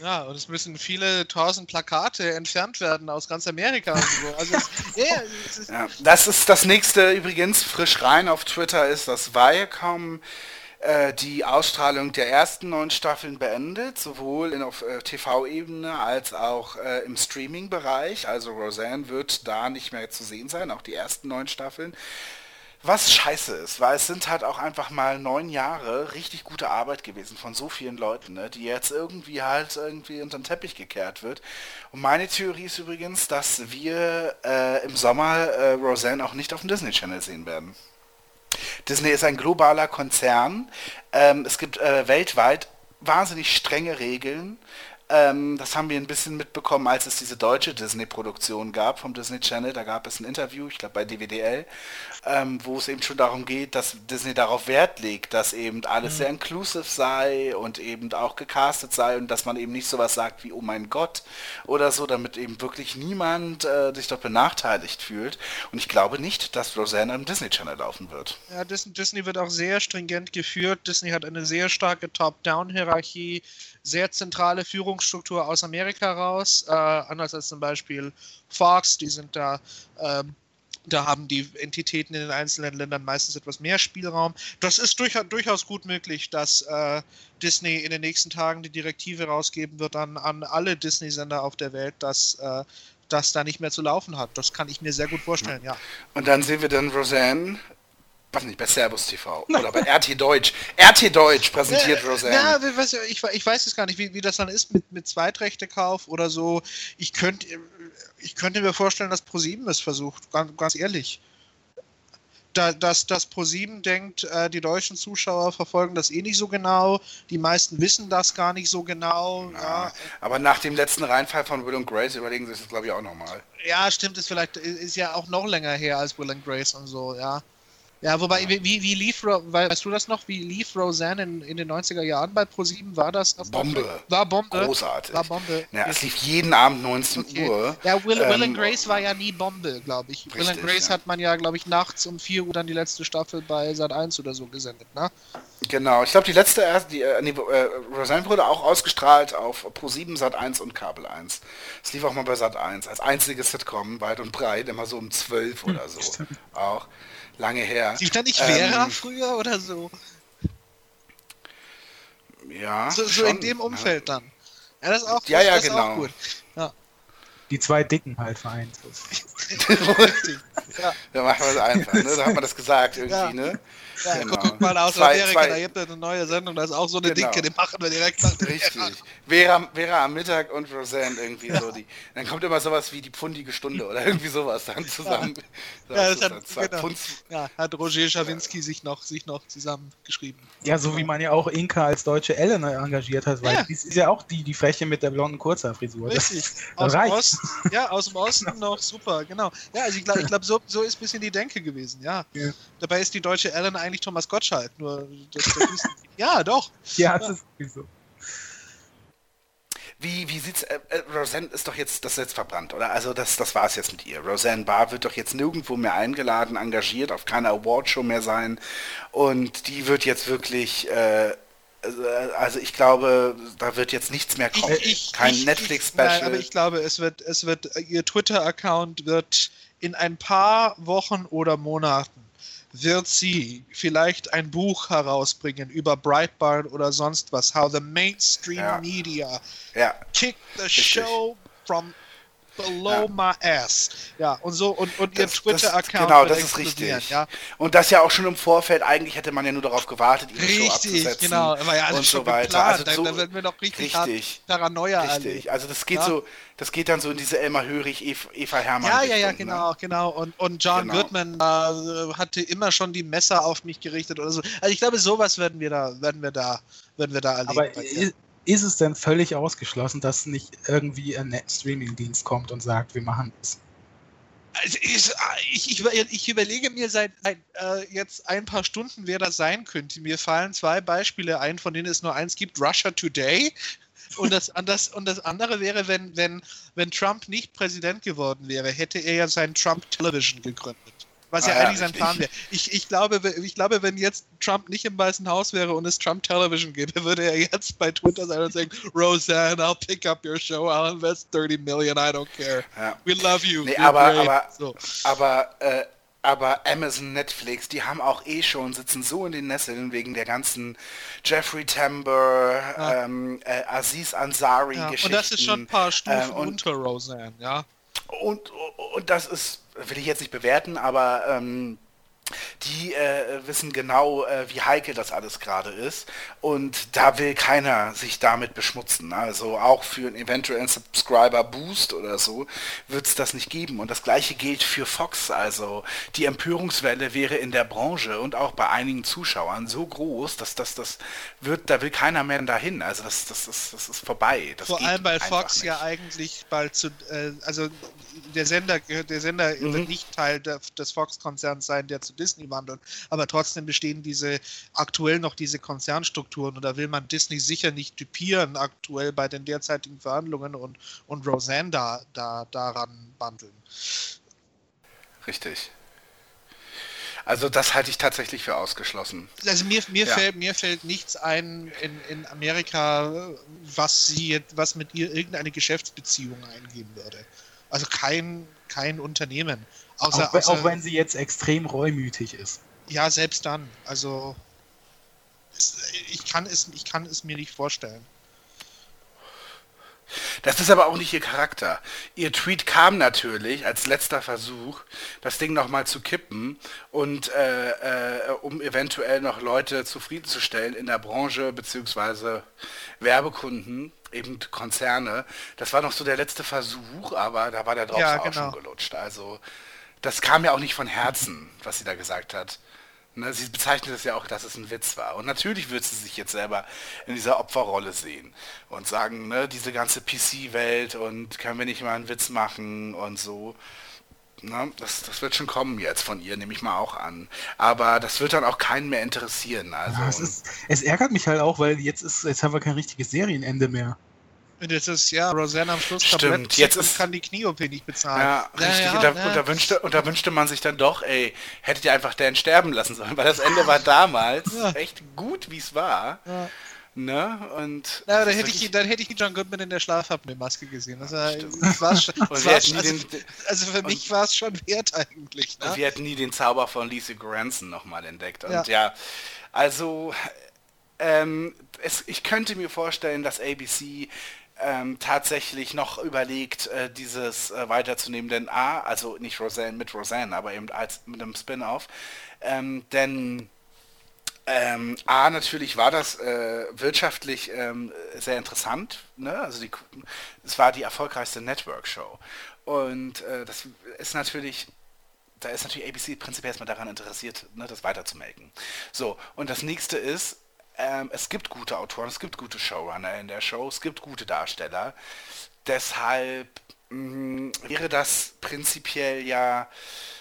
Ja, und es müssen viele tausend Plakate entfernt werden aus ganz Amerika. Und so. also es, [laughs] yeah, es ist Ja, das ist das nächste übrigens frisch rein auf Twitter ist, dass Viacom die Ausstrahlung der ersten neun Staffeln beendet, sowohl in, auf äh, TV-Ebene als auch äh, im Streaming-Bereich. Also Roseanne wird da nicht mehr zu sehen sein, auch die ersten neun Staffeln. Was scheiße ist, weil es sind halt auch einfach mal neun Jahre richtig gute Arbeit gewesen von so vielen Leuten, ne, die jetzt irgendwie halt irgendwie unter den Teppich gekehrt wird. Und meine Theorie ist übrigens, dass wir äh, im Sommer äh, Roseanne auch nicht auf dem Disney Channel sehen werden. Disney ist ein globaler Konzern. Ähm, es gibt äh, weltweit wahnsinnig strenge Regeln. Ähm, das haben wir ein bisschen mitbekommen, als es diese deutsche Disney-Produktion gab vom Disney Channel. Da gab es ein Interview, ich glaube bei DWDL, ähm, wo es eben schon darum geht, dass Disney darauf Wert legt, dass eben alles sehr inclusive sei und eben auch gecastet sei und dass man eben nicht sowas sagt wie, oh mein Gott oder so, damit eben wirklich niemand äh, sich dort benachteiligt fühlt. Und ich glaube nicht, dass Roseanne am Disney Channel laufen wird. Ja, Disney, Disney wird auch sehr stringent geführt. Disney hat eine sehr starke Top-Down-Hierarchie, sehr zentrale Führungsstruktur aus Amerika raus, äh, anders als zum Beispiel Fox, die sind da, ähm, da haben die Entitäten in den einzelnen Ländern meistens etwas mehr Spielraum. Das ist durchaus, durchaus gut möglich, dass äh, Disney in den nächsten Tagen die Direktive rausgeben wird an, an alle Disney-Sender auf der Welt, dass äh, das da nicht mehr zu laufen hat. Das kann ich mir sehr gut vorstellen, ja. Und dann sehen wir dann Roseanne, weiß nicht, bei Servus TV [laughs] oder bei RT Deutsch. RT Deutsch präsentiert Ja, Roseanne. Ja, du, ich, ich weiß es gar nicht, wie, wie das dann ist mit, mit Zweitrechtekauf oder so. Ich könnte ich könnte mir vorstellen, dass ProSieben es versucht, ganz, ganz ehrlich. Da, dass, dass ProSieben denkt, äh, die deutschen Zuschauer verfolgen das eh nicht so genau, die meisten wissen das gar nicht so genau. Ja, Aber nach dem letzten Reinfall von Will und Grace überlegen sie sich das, glaube ich, auch nochmal. ja stimmt, ist vielleicht, ist ja auch noch länger her als Will and Grace und so, ja. Ja, wobei, wie, wie wie lief, weißt du das noch, wie lief Roseanne in, in den 90er Jahren bei ProSieben? War das? Bombe. War Bombe. Großartig. War Bombe. Ja, es lief jeden Abend 19 Okay. Uhr. Ja, Will, Will Ähm, and Grace war ja nie Bombe, glaube ich. Will and Richtig, Grace ja. hat man ja, glaube ich, nachts um 4 Uhr dann die letzte Staffel bei Sat 1 oder so gesendet, ne? Genau, ich glaube, die letzte, die, äh, nee, äh, Roseanne wurde auch ausgestrahlt auf Pro7, Sat 1 und Kabel 1. Es lief auch mal bei Sat 1 als einziges Sitcom, weit und breit, immer so um 12 oder so. [laughs] Auch lange her. Lief da nicht Ähm, Vera früher oder so? Ja, So, so schon, in dem Umfeld dann. Ja, das ist auch, Ja, ja, das ist auch genau. gut. Die zwei Dicken halt vereint. [laughs] [laughs] Ja, Da machen wir es einfach, ne? Da hat man das gesagt irgendwie, Ja. ne? Ja Genau. guck mal aus Zwei- Amerika, zwei- da gibt es eine neue Sendung, da ist auch so eine Genau. Dicke, die machen wir direkt nach dem Richtig. Vera. Vera, am Mittag und Roseanne irgendwie so die. Dann kommt immer sowas wie die pfundige Stunde oder irgendwie sowas dann zusammen. Ja, das ist hat, dann zwei genau. Ja, hat Roger Schawinski sich noch, sich noch zusammengeschrieben. Ja, so wie man ja auch Inka als deutsche Ellen engagiert hat, weil Ja. die ist ja auch die, die Freche mit der blonden Kurzhaarfrisur. Das- Richtig. das [laughs] Aus. Osten, ja, aus dem Osten noch super, genau. Ja, also ich glaube, ich glaub, so, so ist ein bisschen die Denke gewesen, ja. Ja. Dabei ist die deutsche Ellen eigentlich Thomas Gottschalk, nur das, das die. [laughs] Ja, doch. Ja, das ist so. Wie, wie sieht's, äh, äh, Roseanne ist doch jetzt, das ist jetzt verbrannt, oder? Also das, das war's jetzt mit ihr. Roseanne Barr wird doch jetzt nirgendwo mehr eingeladen, engagiert, auf keiner Awardshow mehr sein. Und die wird jetzt wirklich, äh, äh, also ich glaube, da wird jetzt nichts mehr kommen. Kein ich- Netflix-Special. Nein, aber ich glaube, es wird, es wird, ihr Twitter-Account wird in ein paar Wochen oder Monaten wird sie vielleicht ein Buch herausbringen über Breitbart oder sonst was. How the mainstream Ja. media ja, kicked the show from below Ja. my ass. Ja, und so, und, und ihr Das- das- Twitter-Account. Genau, das ist richtig. Ja, Und das ja auch schon im Vorfeld, eigentlich hätte man ja nur darauf gewartet, ihre Show richtig, abzusetzen. genau. Aber ja, alles und schon so weiter. geplant. Also da, so, da werden wir noch richtig, richtig. Paranoia Richtig. erleben. Also das geht Ja. so, das geht dann so in diese Elmar Hörig, Eva, Hermann. Ja, ja, ja, Richtung, genau, Ne? genau. Und, und John Genau. Goodman äh, hatte immer schon die Messer auf mich gerichtet oder so. Also ich glaube, sowas werden wir da, werden wir da, werden wir da erleben. Aber ist es denn völlig ausgeschlossen, dass nicht irgendwie ein Streamingdienst kommt und sagt, wir machen das? Also ich, ich, ich, ich überlege mir seit äh, jetzt ein paar Stunden, wer das sein könnte. Mir fallen zwei Beispiele ein, von denen es nur eins gibt: Russia Today. Und das, das, und das andere wäre, wenn, wenn, wenn Trump nicht Präsident geworden wäre, hätte er ja sein Trump Television gegründet. Was ja Ah ja, eigentlich sein richtig. Plan wäre. Ich, ich, glaube, ich glaube, wenn jetzt Trump nicht im Weißen Haus wäre und es Trump Television gäbe, würde er jetzt bei Twitter sein und sagen, [laughs] Roseanne, I'll pick up your show, I'll invest 30 million, I don't care. Ja. We love you. Nee, aber- aber- so. Aber, äh, aber Amazon, Netflix, die haben auch eh schon, sitzen so in den Nesseln wegen der ganzen Jeffrey Tambor, Ja. ähm, äh, Aziz Ansari Ja, und das ist schon ein paar Stufen ähm, unter Roseanne, ja. Und, und das ist, will ich jetzt nicht bewerten, aber ähm, die äh, wissen genau, äh, wie heikel das alles gerade ist. Und da will keiner sich damit beschmutzen. Also auch für einen eventuellen Subscriber-Boost oder so wird es das nicht geben. Und das gleiche gilt für Fox. Also die Empörungswelle wäre in der Branche und auch bei einigen Zuschauern so groß, dass das, das wird, da will keiner mehr dahin. Also das, das, ist, das ist vorbei. Das Vor allem, weil Fox nicht. ja eigentlich bald zu, äh, also der Sender gehört, der Sender Mhm. wird nicht Teil des Fox-Konzerns sein, der zu Disney wandelt, aber trotzdem bestehen diese aktuell noch diese Konzernstrukturen und da will man Disney sicher nicht typieren aktuell bei den derzeitigen Verhandlungen und, und Roseanne da, da daran bandeln. Richtig. Also das halte ich tatsächlich für ausgeschlossen. Also mir, mir, Ja. fällt, mir fällt nichts ein in, in Amerika, was sie was mit ihr irgendeine Geschäftsbeziehung eingehen würde. Also kein, kein Unternehmen. Außer, auch, außer auch wenn sie jetzt extrem reumütig ist. ja, selbst dann. Also es, ich kann es, ich kann es mir nicht vorstellen. Das ist aber auch nicht ihr Charakter. Ihr Tweet kam natürlich als letzter Versuch, das Ding nochmal zu kippen und äh, äh, um eventuell noch Leute zufriedenzustellen in der Branche beziehungsweise Werbekunden, eben Konzerne. Das war noch so der letzte Versuch, aber da war der Drops Ja, auch genau. schon gelutscht. Also das kam ja auch nicht von Herzen, was sie da gesagt hat. Ne, sie bezeichnet es ja auch, dass es ein Witz war. Und natürlich wird sie sich jetzt selber in dieser Opferrolle sehen und sagen, ne, diese ganze PC-Welt und können wir nicht mal einen Witz machen und so. Ne, das, das wird schon kommen jetzt von ihr, nehme ich mal auch an. Aber das wird dann auch keinen mehr interessieren. Also, Ja, es, ist, es ärgert mich halt auch, weil jetzt ist, jetzt haben wir kein richtiges Serienende mehr. Und jetzt ist ja Roseanne am Schluss Stimmt, jetzt und ist- kann die Knie-OP nicht bezahlen. Ja, Ja, richtig. ja, und, da, ja. und, da wünschte, und da wünschte man sich dann doch, ey, hättet ihr einfach Dan sterben lassen sollen, weil das Ende war [laughs] damals Ja. echt gut, wie es war. Ja. Ne? Und das dann hätte, ich, dann hätte ich John Goodman in der Schlafapnoe-Maske gesehen. Das war, das war schon, Und das war schon, also, den- also für mich war es schon wert eigentlich. Und Ne? wir hätten nie den Zauber von Lisa Granson nochmal entdeckt. Und Ja. ja, also ähm, es, ich könnte mir vorstellen, dass ABC ähm, tatsächlich noch überlegt, äh, dieses äh, weiterzunehmen, denn A, also nicht Roseanne mit Roseanne, aber eben als mit einem Spin-off, ähm, denn ähm, A, natürlich war das äh, wirtschaftlich ähm, sehr interessant. Ne? Also die, es war die erfolgreichste Network-Show. Und äh, das ist natürlich, da ist natürlich ABC prinzipiell erstmal daran interessiert, ne, das weiterzumelken. So, und das nächste ist, ähm, es gibt gute Autoren, es gibt gute Showrunner in der Show, es gibt gute Darsteller. Deshalb mh, wäre das prinzipiell ja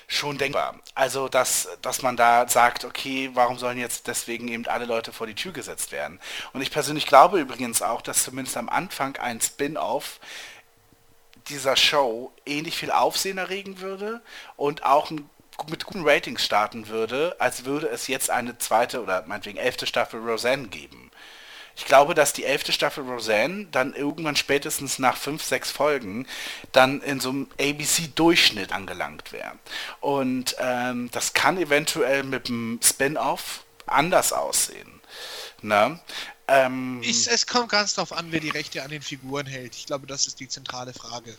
schon denkbar. Also, dass, dass man da sagt, okay, warum sollen jetzt deswegen eben alle Leute vor die Tür gesetzt werden? Und ich persönlich glaube übrigens auch, dass zumindest am Anfang ein Spin-off dieser Show ähnlich viel Aufsehen erregen würde und auch ein, mit guten Ratings starten würde, als würde es jetzt eine zweite oder meinetwegen elfte Staffel Roseanne geben. Ich glaube, dass die elfte Staffel Roseanne dann irgendwann spätestens nach fünf, sechs Folgen dann in so einem ABC-Durchschnitt angelangt wäre. Und ähm, das kann eventuell mit dem Spin-off anders aussehen. Ne? Ähm, Ich, es kommt ganz drauf an, wer die Rechte an den Figuren hält. Ich glaube, das ist die zentrale Frage.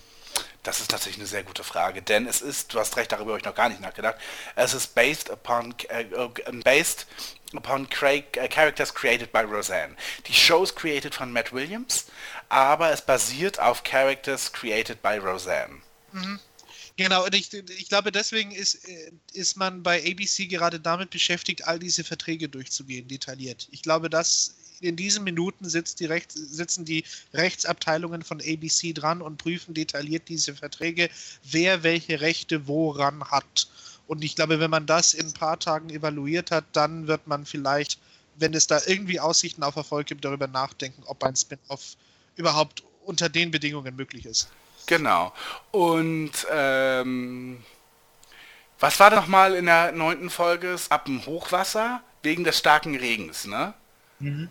Das ist tatsächlich eine sehr gute Frage, denn es ist, du hast recht, darüber habe ich noch gar nicht nachgedacht, es ist based upon, äh, based upon äh, characters created by Roseanne. Die Show ist created von Matt Williams, aber es basiert auf characters created by Roseanne. Mhm. Genau, und ich, ich glaube, deswegen ist, äh, ist man bei ABC gerade damit beschäftigt, all diese Verträge durchzugehen, detailliert. Ich glaube, dass in diesen Minuten sitzt die Rechts, sitzen die Rechtsabteilungen von ABC dran und prüfen detailliert diese Verträge, wer welche Rechte woran hat. Und ich glaube, wenn man das in ein paar Tagen evaluiert hat, dann wird man vielleicht, wenn es da irgendwie Aussichten auf Erfolg gibt, darüber nachdenken, ob ein Spin-off überhaupt unter den Bedingungen möglich ist. Genau. Und ähm, was war nochmal in der neunten Folge? Ab dem Hochwasser wegen des starken Regens, ne? Mhm.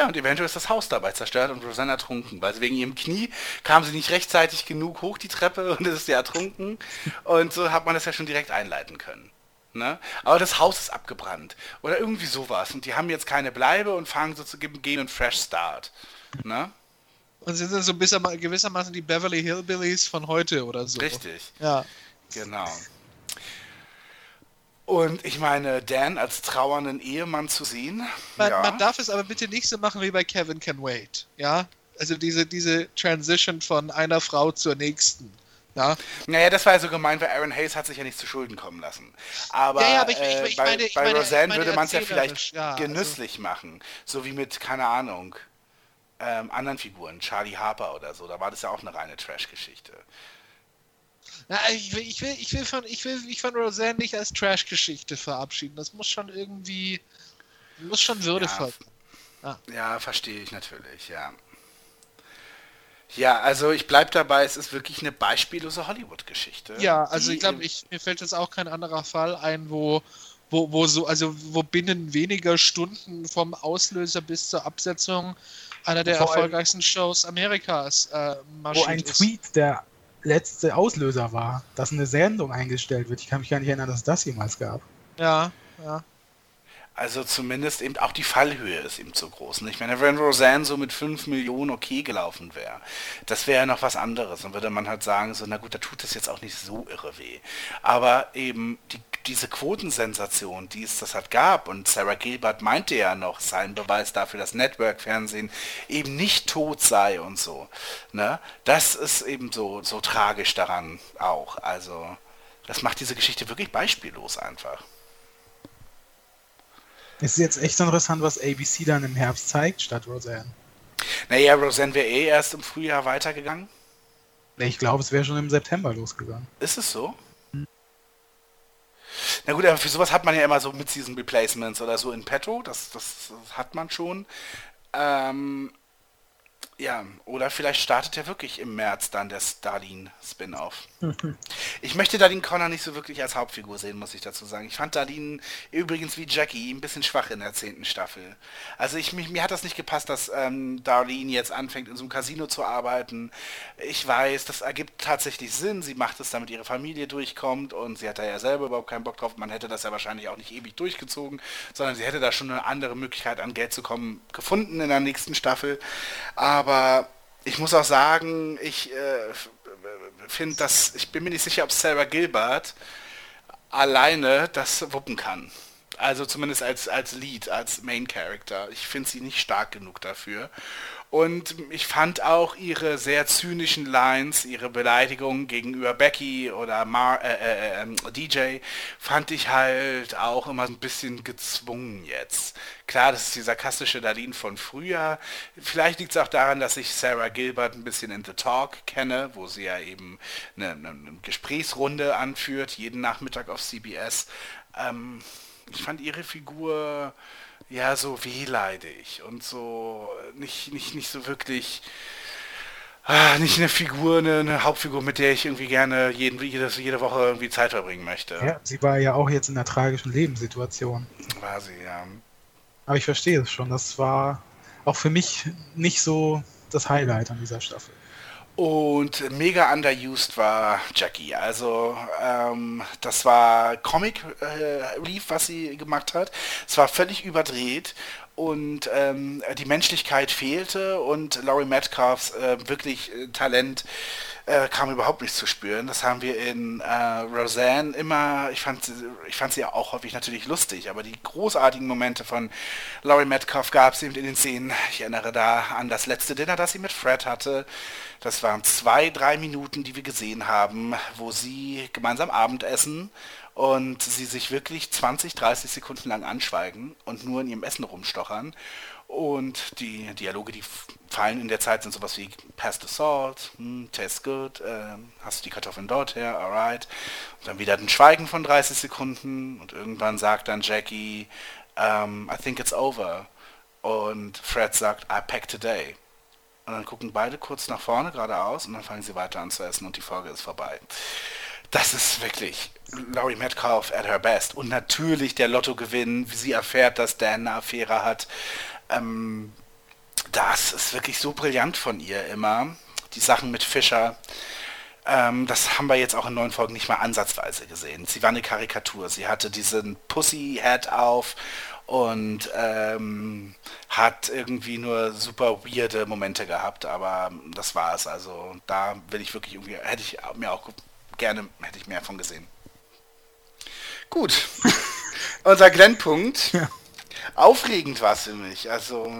Ja, und eventuell ist das Haus dabei zerstört und Rosanna ertrunken, weil sie wegen ihrem Knie kam sie nicht rechtzeitig genug hoch die Treppe und ist sie ertrunken. und so hat man das ja schon direkt einleiten können. Ne? Aber das Haus ist abgebrannt. Oder irgendwie sowas. Und die haben jetzt keine Bleibe und fangen so zu geben, gehen einen Fresh Start. Ne? Und sind dann so gewissermaßen die Beverly Hillbillies von heute oder so. Richtig. Ja. Genau. Und ich meine, Dan als trauernden Ehemann zu sehen. Man, ja. man, darf es aber bitte nicht so machen wie bei Kevin Can Wait. Ja? Also diese, diese Transition von einer Frau zur nächsten. Ja. Naja, das war ja so gemeint, weil Aaron Hayes hat sich ja nicht zu Schulden kommen lassen. Aber, ja, ja, aber ich, ich, ich, bei, meine, bei meine, Roseanne würde man es ja vielleicht ja, also genüsslich also. machen. So wie mit, keine Ahnung, ähm, anderen Figuren, Charlie Harper oder so, da war das ja auch eine reine Trash-Geschichte. Na, ich will, ich will, ich will von, ich will mich von Roseanne nicht als Trash-Geschichte verabschieden. Das muss schon irgendwie, muss schon würdevoll. Ja, ja. ja verstehe ich natürlich, ja. Ja, also ich bleibe dabei, es ist wirklich eine beispiellose Hollywood-Geschichte. Ja, also ich glaube, mir fällt jetzt auch kein anderer Fall ein, wo, wo, wo so, also wo binnen weniger Stunden vom Auslöser bis zur Absetzung einer der erfolgreichsten Shows Amerikas äh, Wo ein ist. Tweet der letzte Auslöser war, dass eine Sendung eingestellt wird. Ich kann mich gar nicht erinnern, dass es das jemals gab. Ja, ja. Also zumindest eben auch die Fallhöhe ist eben zu groß. Ich meine, wenn Roseanne so mit 5 Millionen okay gelaufen wäre, das wäre ja noch was anderes. Dann würde man halt sagen, so, na gut, da tut es jetzt auch nicht so irre weh. Aber eben die diese Quotensensation, die es das halt gab, und Sarah Gilbert meinte ja noch, sein Beweis dafür, dass Network-Fernsehen eben nicht tot sei und so. Ne? Das ist eben so, so tragisch daran auch. Also, das macht diese Geschichte wirklich beispiellos einfach. Es ist jetzt echt interessant, was ABC dann im Herbst zeigt, statt Roseanne. Naja, Roseanne wäre eh erst im Frühjahr weitergegangen. Ich glaube, es wäre schon im September losgegangen. Ist es so? Na gut, aber für sowas hat man ja immer so Mid-Season Replacements oder so in petto, das, das, das hat man schon. Ähm, ja, oder vielleicht startet ja wirklich im März dann der Darlene-Spin-Off. [laughs] Ich möchte Darlene Connor nicht so wirklich als Hauptfigur sehen, muss ich dazu sagen. Ich fand Darlene übrigens wie Jackie ein bisschen schwach in der zehnten Staffel. Also ich, mich, mir hat das nicht gepasst, dass ähm, Darlene jetzt anfängt, in so einem Casino zu arbeiten. Ich weiß, das ergibt tatsächlich Sinn. Sie macht es, damit ihre Familie durchkommt und sie hat da ja selber überhaupt keinen Bock drauf. Man hätte das ja wahrscheinlich auch nicht ewig durchgezogen, sondern sie hätte da schon eine andere Möglichkeit an Geld zu kommen gefunden in der nächsten Staffel. Aber aber ich muss auch sagen, ich äh, finde das, ich bin mir nicht sicher, ob Sarah Gilbert alleine das wuppen kann. Also zumindest als, als Lead, als Main Character. Ich finde sie nicht stark genug dafür. Und ich fand auch ihre sehr zynischen Lines, ihre Beleidigungen gegenüber Becky oder Mar äh, äh, ähm, DJ, fand ich halt auch immer ein bisschen gezwungen jetzt. Klar, das ist die sarkastische Darlene von früher. Vielleicht liegt es auch daran, dass ich Sarah Gilbert ein bisschen in The Talk kenne, wo sie ja eben eine, eine Gesprächsrunde anführt, jeden Nachmittag auf CBS. Ähm, ich fand ihre Figur ja so wehleidig und so nicht, nicht, nicht so wirklich ah, nicht eine Figur, eine, eine, Hauptfigur, mit der ich irgendwie gerne jeden, jede, jede Woche irgendwie Zeit verbringen möchte. Ja, sie war ja auch jetzt in einer tragischen Lebenssituation. War sie, ja. Aber ich verstehe es schon. Das war auch für mich nicht so das Highlight an dieser Staffel. Und mega underused war Jackie. Also ähm, das war Comic äh, was sie gemacht hat. Es war völlig überdreht und ähm, die Menschlichkeit fehlte und Laurie Metcalfs äh, wirklich äh, Talent äh, kam überhaupt nicht zu spüren. Das haben wir in äh, Roseanne immer, ich fand, ich fand sie auch häufig natürlich lustig, aber die großartigen Momente von Laurie Metcalf gab es eben in den Szenen. Ich erinnere da an das letzte Dinner, das sie mit Fred hatte. Das waren zwei, drei Minuten, die wir gesehen haben, wo sie gemeinsam Abendessen und sie sich wirklich 20, 30 Sekunden lang anschweigen und nur in ihrem Essen rumstochern. Und die Dialoge, die fallen in der Zeit, sind sowas wie Pass the Salt, hm, Tastes good, äh, hast du die Kartoffeln dort her, alright. Und dann wieder ein Schweigen von 30 Sekunden und irgendwann sagt dann Jackie, um, I think it's over. Und Fred sagt, I pack today. Und dann gucken beide kurz nach vorne geradeaus und dann fangen sie weiter an zu essen und die Folge ist vorbei. Das ist wirklich Laurie Metcalf at her best. Und natürlich der Lottogewinn, wie sie erfährt, dass Dan eine Affäre hat. Ähm, das ist wirklich so brillant von ihr immer. Die Sachen mit Fischer. Ähm, das haben wir jetzt auch in neuen Folgen nicht mal ansatzweise gesehen. Sie war eine Karikatur. Sie hatte diesen Pussy-Hat auf und ähm, hat irgendwie nur super weirde Momente gehabt, aber das war es. Also da will ich wirklich irgendwie, hätte ich mir auch gerne, hätte ich mehr von gesehen. Gut. [laughs] Unser Glennpunkt. Ja. Aufregend war es für mich. Also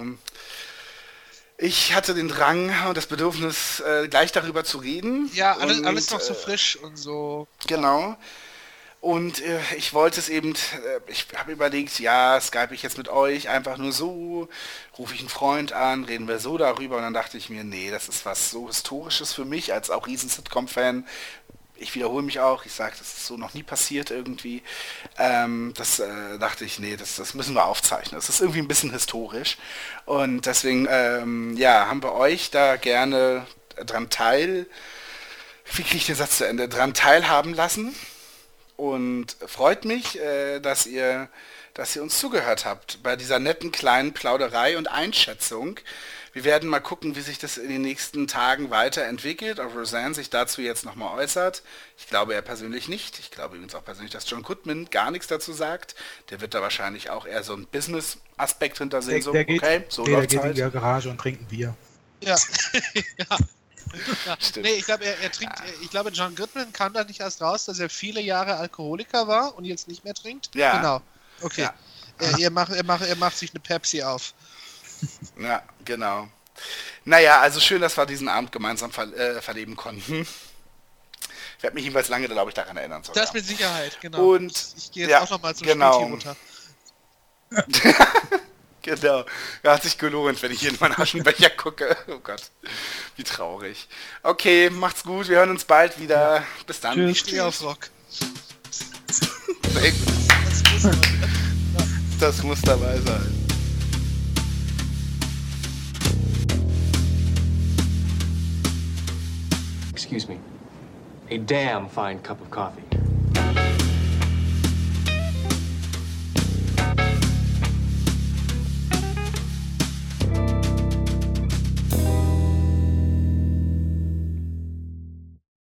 ich hatte den Drang und das Bedürfnis, äh, gleich darüber zu reden. Ja, alles, und, alles noch so äh, frisch und so. Genau. Und äh, ich wollte es eben, äh, ich habe überlegt, ja, Skype ich jetzt mit euch einfach nur so, rufe ich einen Freund an, reden wir so darüber und dann dachte ich mir, nee, das ist was so Historisches für mich als auch Riesen-Sitcom-Fan ich wiederhole mich auch, ich sage, das ist so noch nie passiert irgendwie. Ähm, das äh, dachte ich, nee, das, das müssen wir aufzeichnen. Das ist irgendwie ein bisschen historisch. Und deswegen, ähm, ja, haben wir euch da gerne dran teil, wie kriege ich den Satz zu Ende, dran teilhaben lassen. Und freut mich, äh, dass ihr dass ihr uns zugehört habt bei dieser netten kleinen Plauderei und Einschätzung wir werden mal gucken, wie sich das in den nächsten Tagen weiterentwickelt, ob Roseanne sich dazu jetzt nochmal äußert. Ich glaube er persönlich nicht. Ich glaube übrigens auch persönlich, dass John Goodman gar nichts dazu sagt. Der wird da wahrscheinlich auch eher so einen Business-Aspekt hintersehen. Der, so, der geht, okay, so der, der geht halt. in die Garage und trinkt ein Bier. Ja. [laughs] ja. Ja. Nee, ich glaube, er, er, trinkt, ja. ich glaube, John Goodman kam da nicht erst raus, dass er viele Jahre Alkoholiker war und jetzt nicht mehr trinkt. Ja. Genau. Okay. Ja. Er, er, macht, er, macht, er macht sich eine Pepsi auf. [laughs] Ja, genau. Naja, also schön, dass wir diesen Abend gemeinsam ver äh, verleben konnten. Ich werde mich jedenfalls lange, glaube ich, daran erinnern. Sogar. Das mit Sicherheit, genau. Und ich gehe jetzt ja, auch nochmal zum genau. runter. [laughs] genau. Ja, hat sich gelohnt, wenn ich hier in meinen Aschenbecher gucke. Oh Gott, wie traurig. Okay, macht's gut. Wir hören uns bald wieder. Bis dann. Tschüss. Ich stehe auf Rock. das muss dabei sein. Excuse me, a damn fine cup of coffee.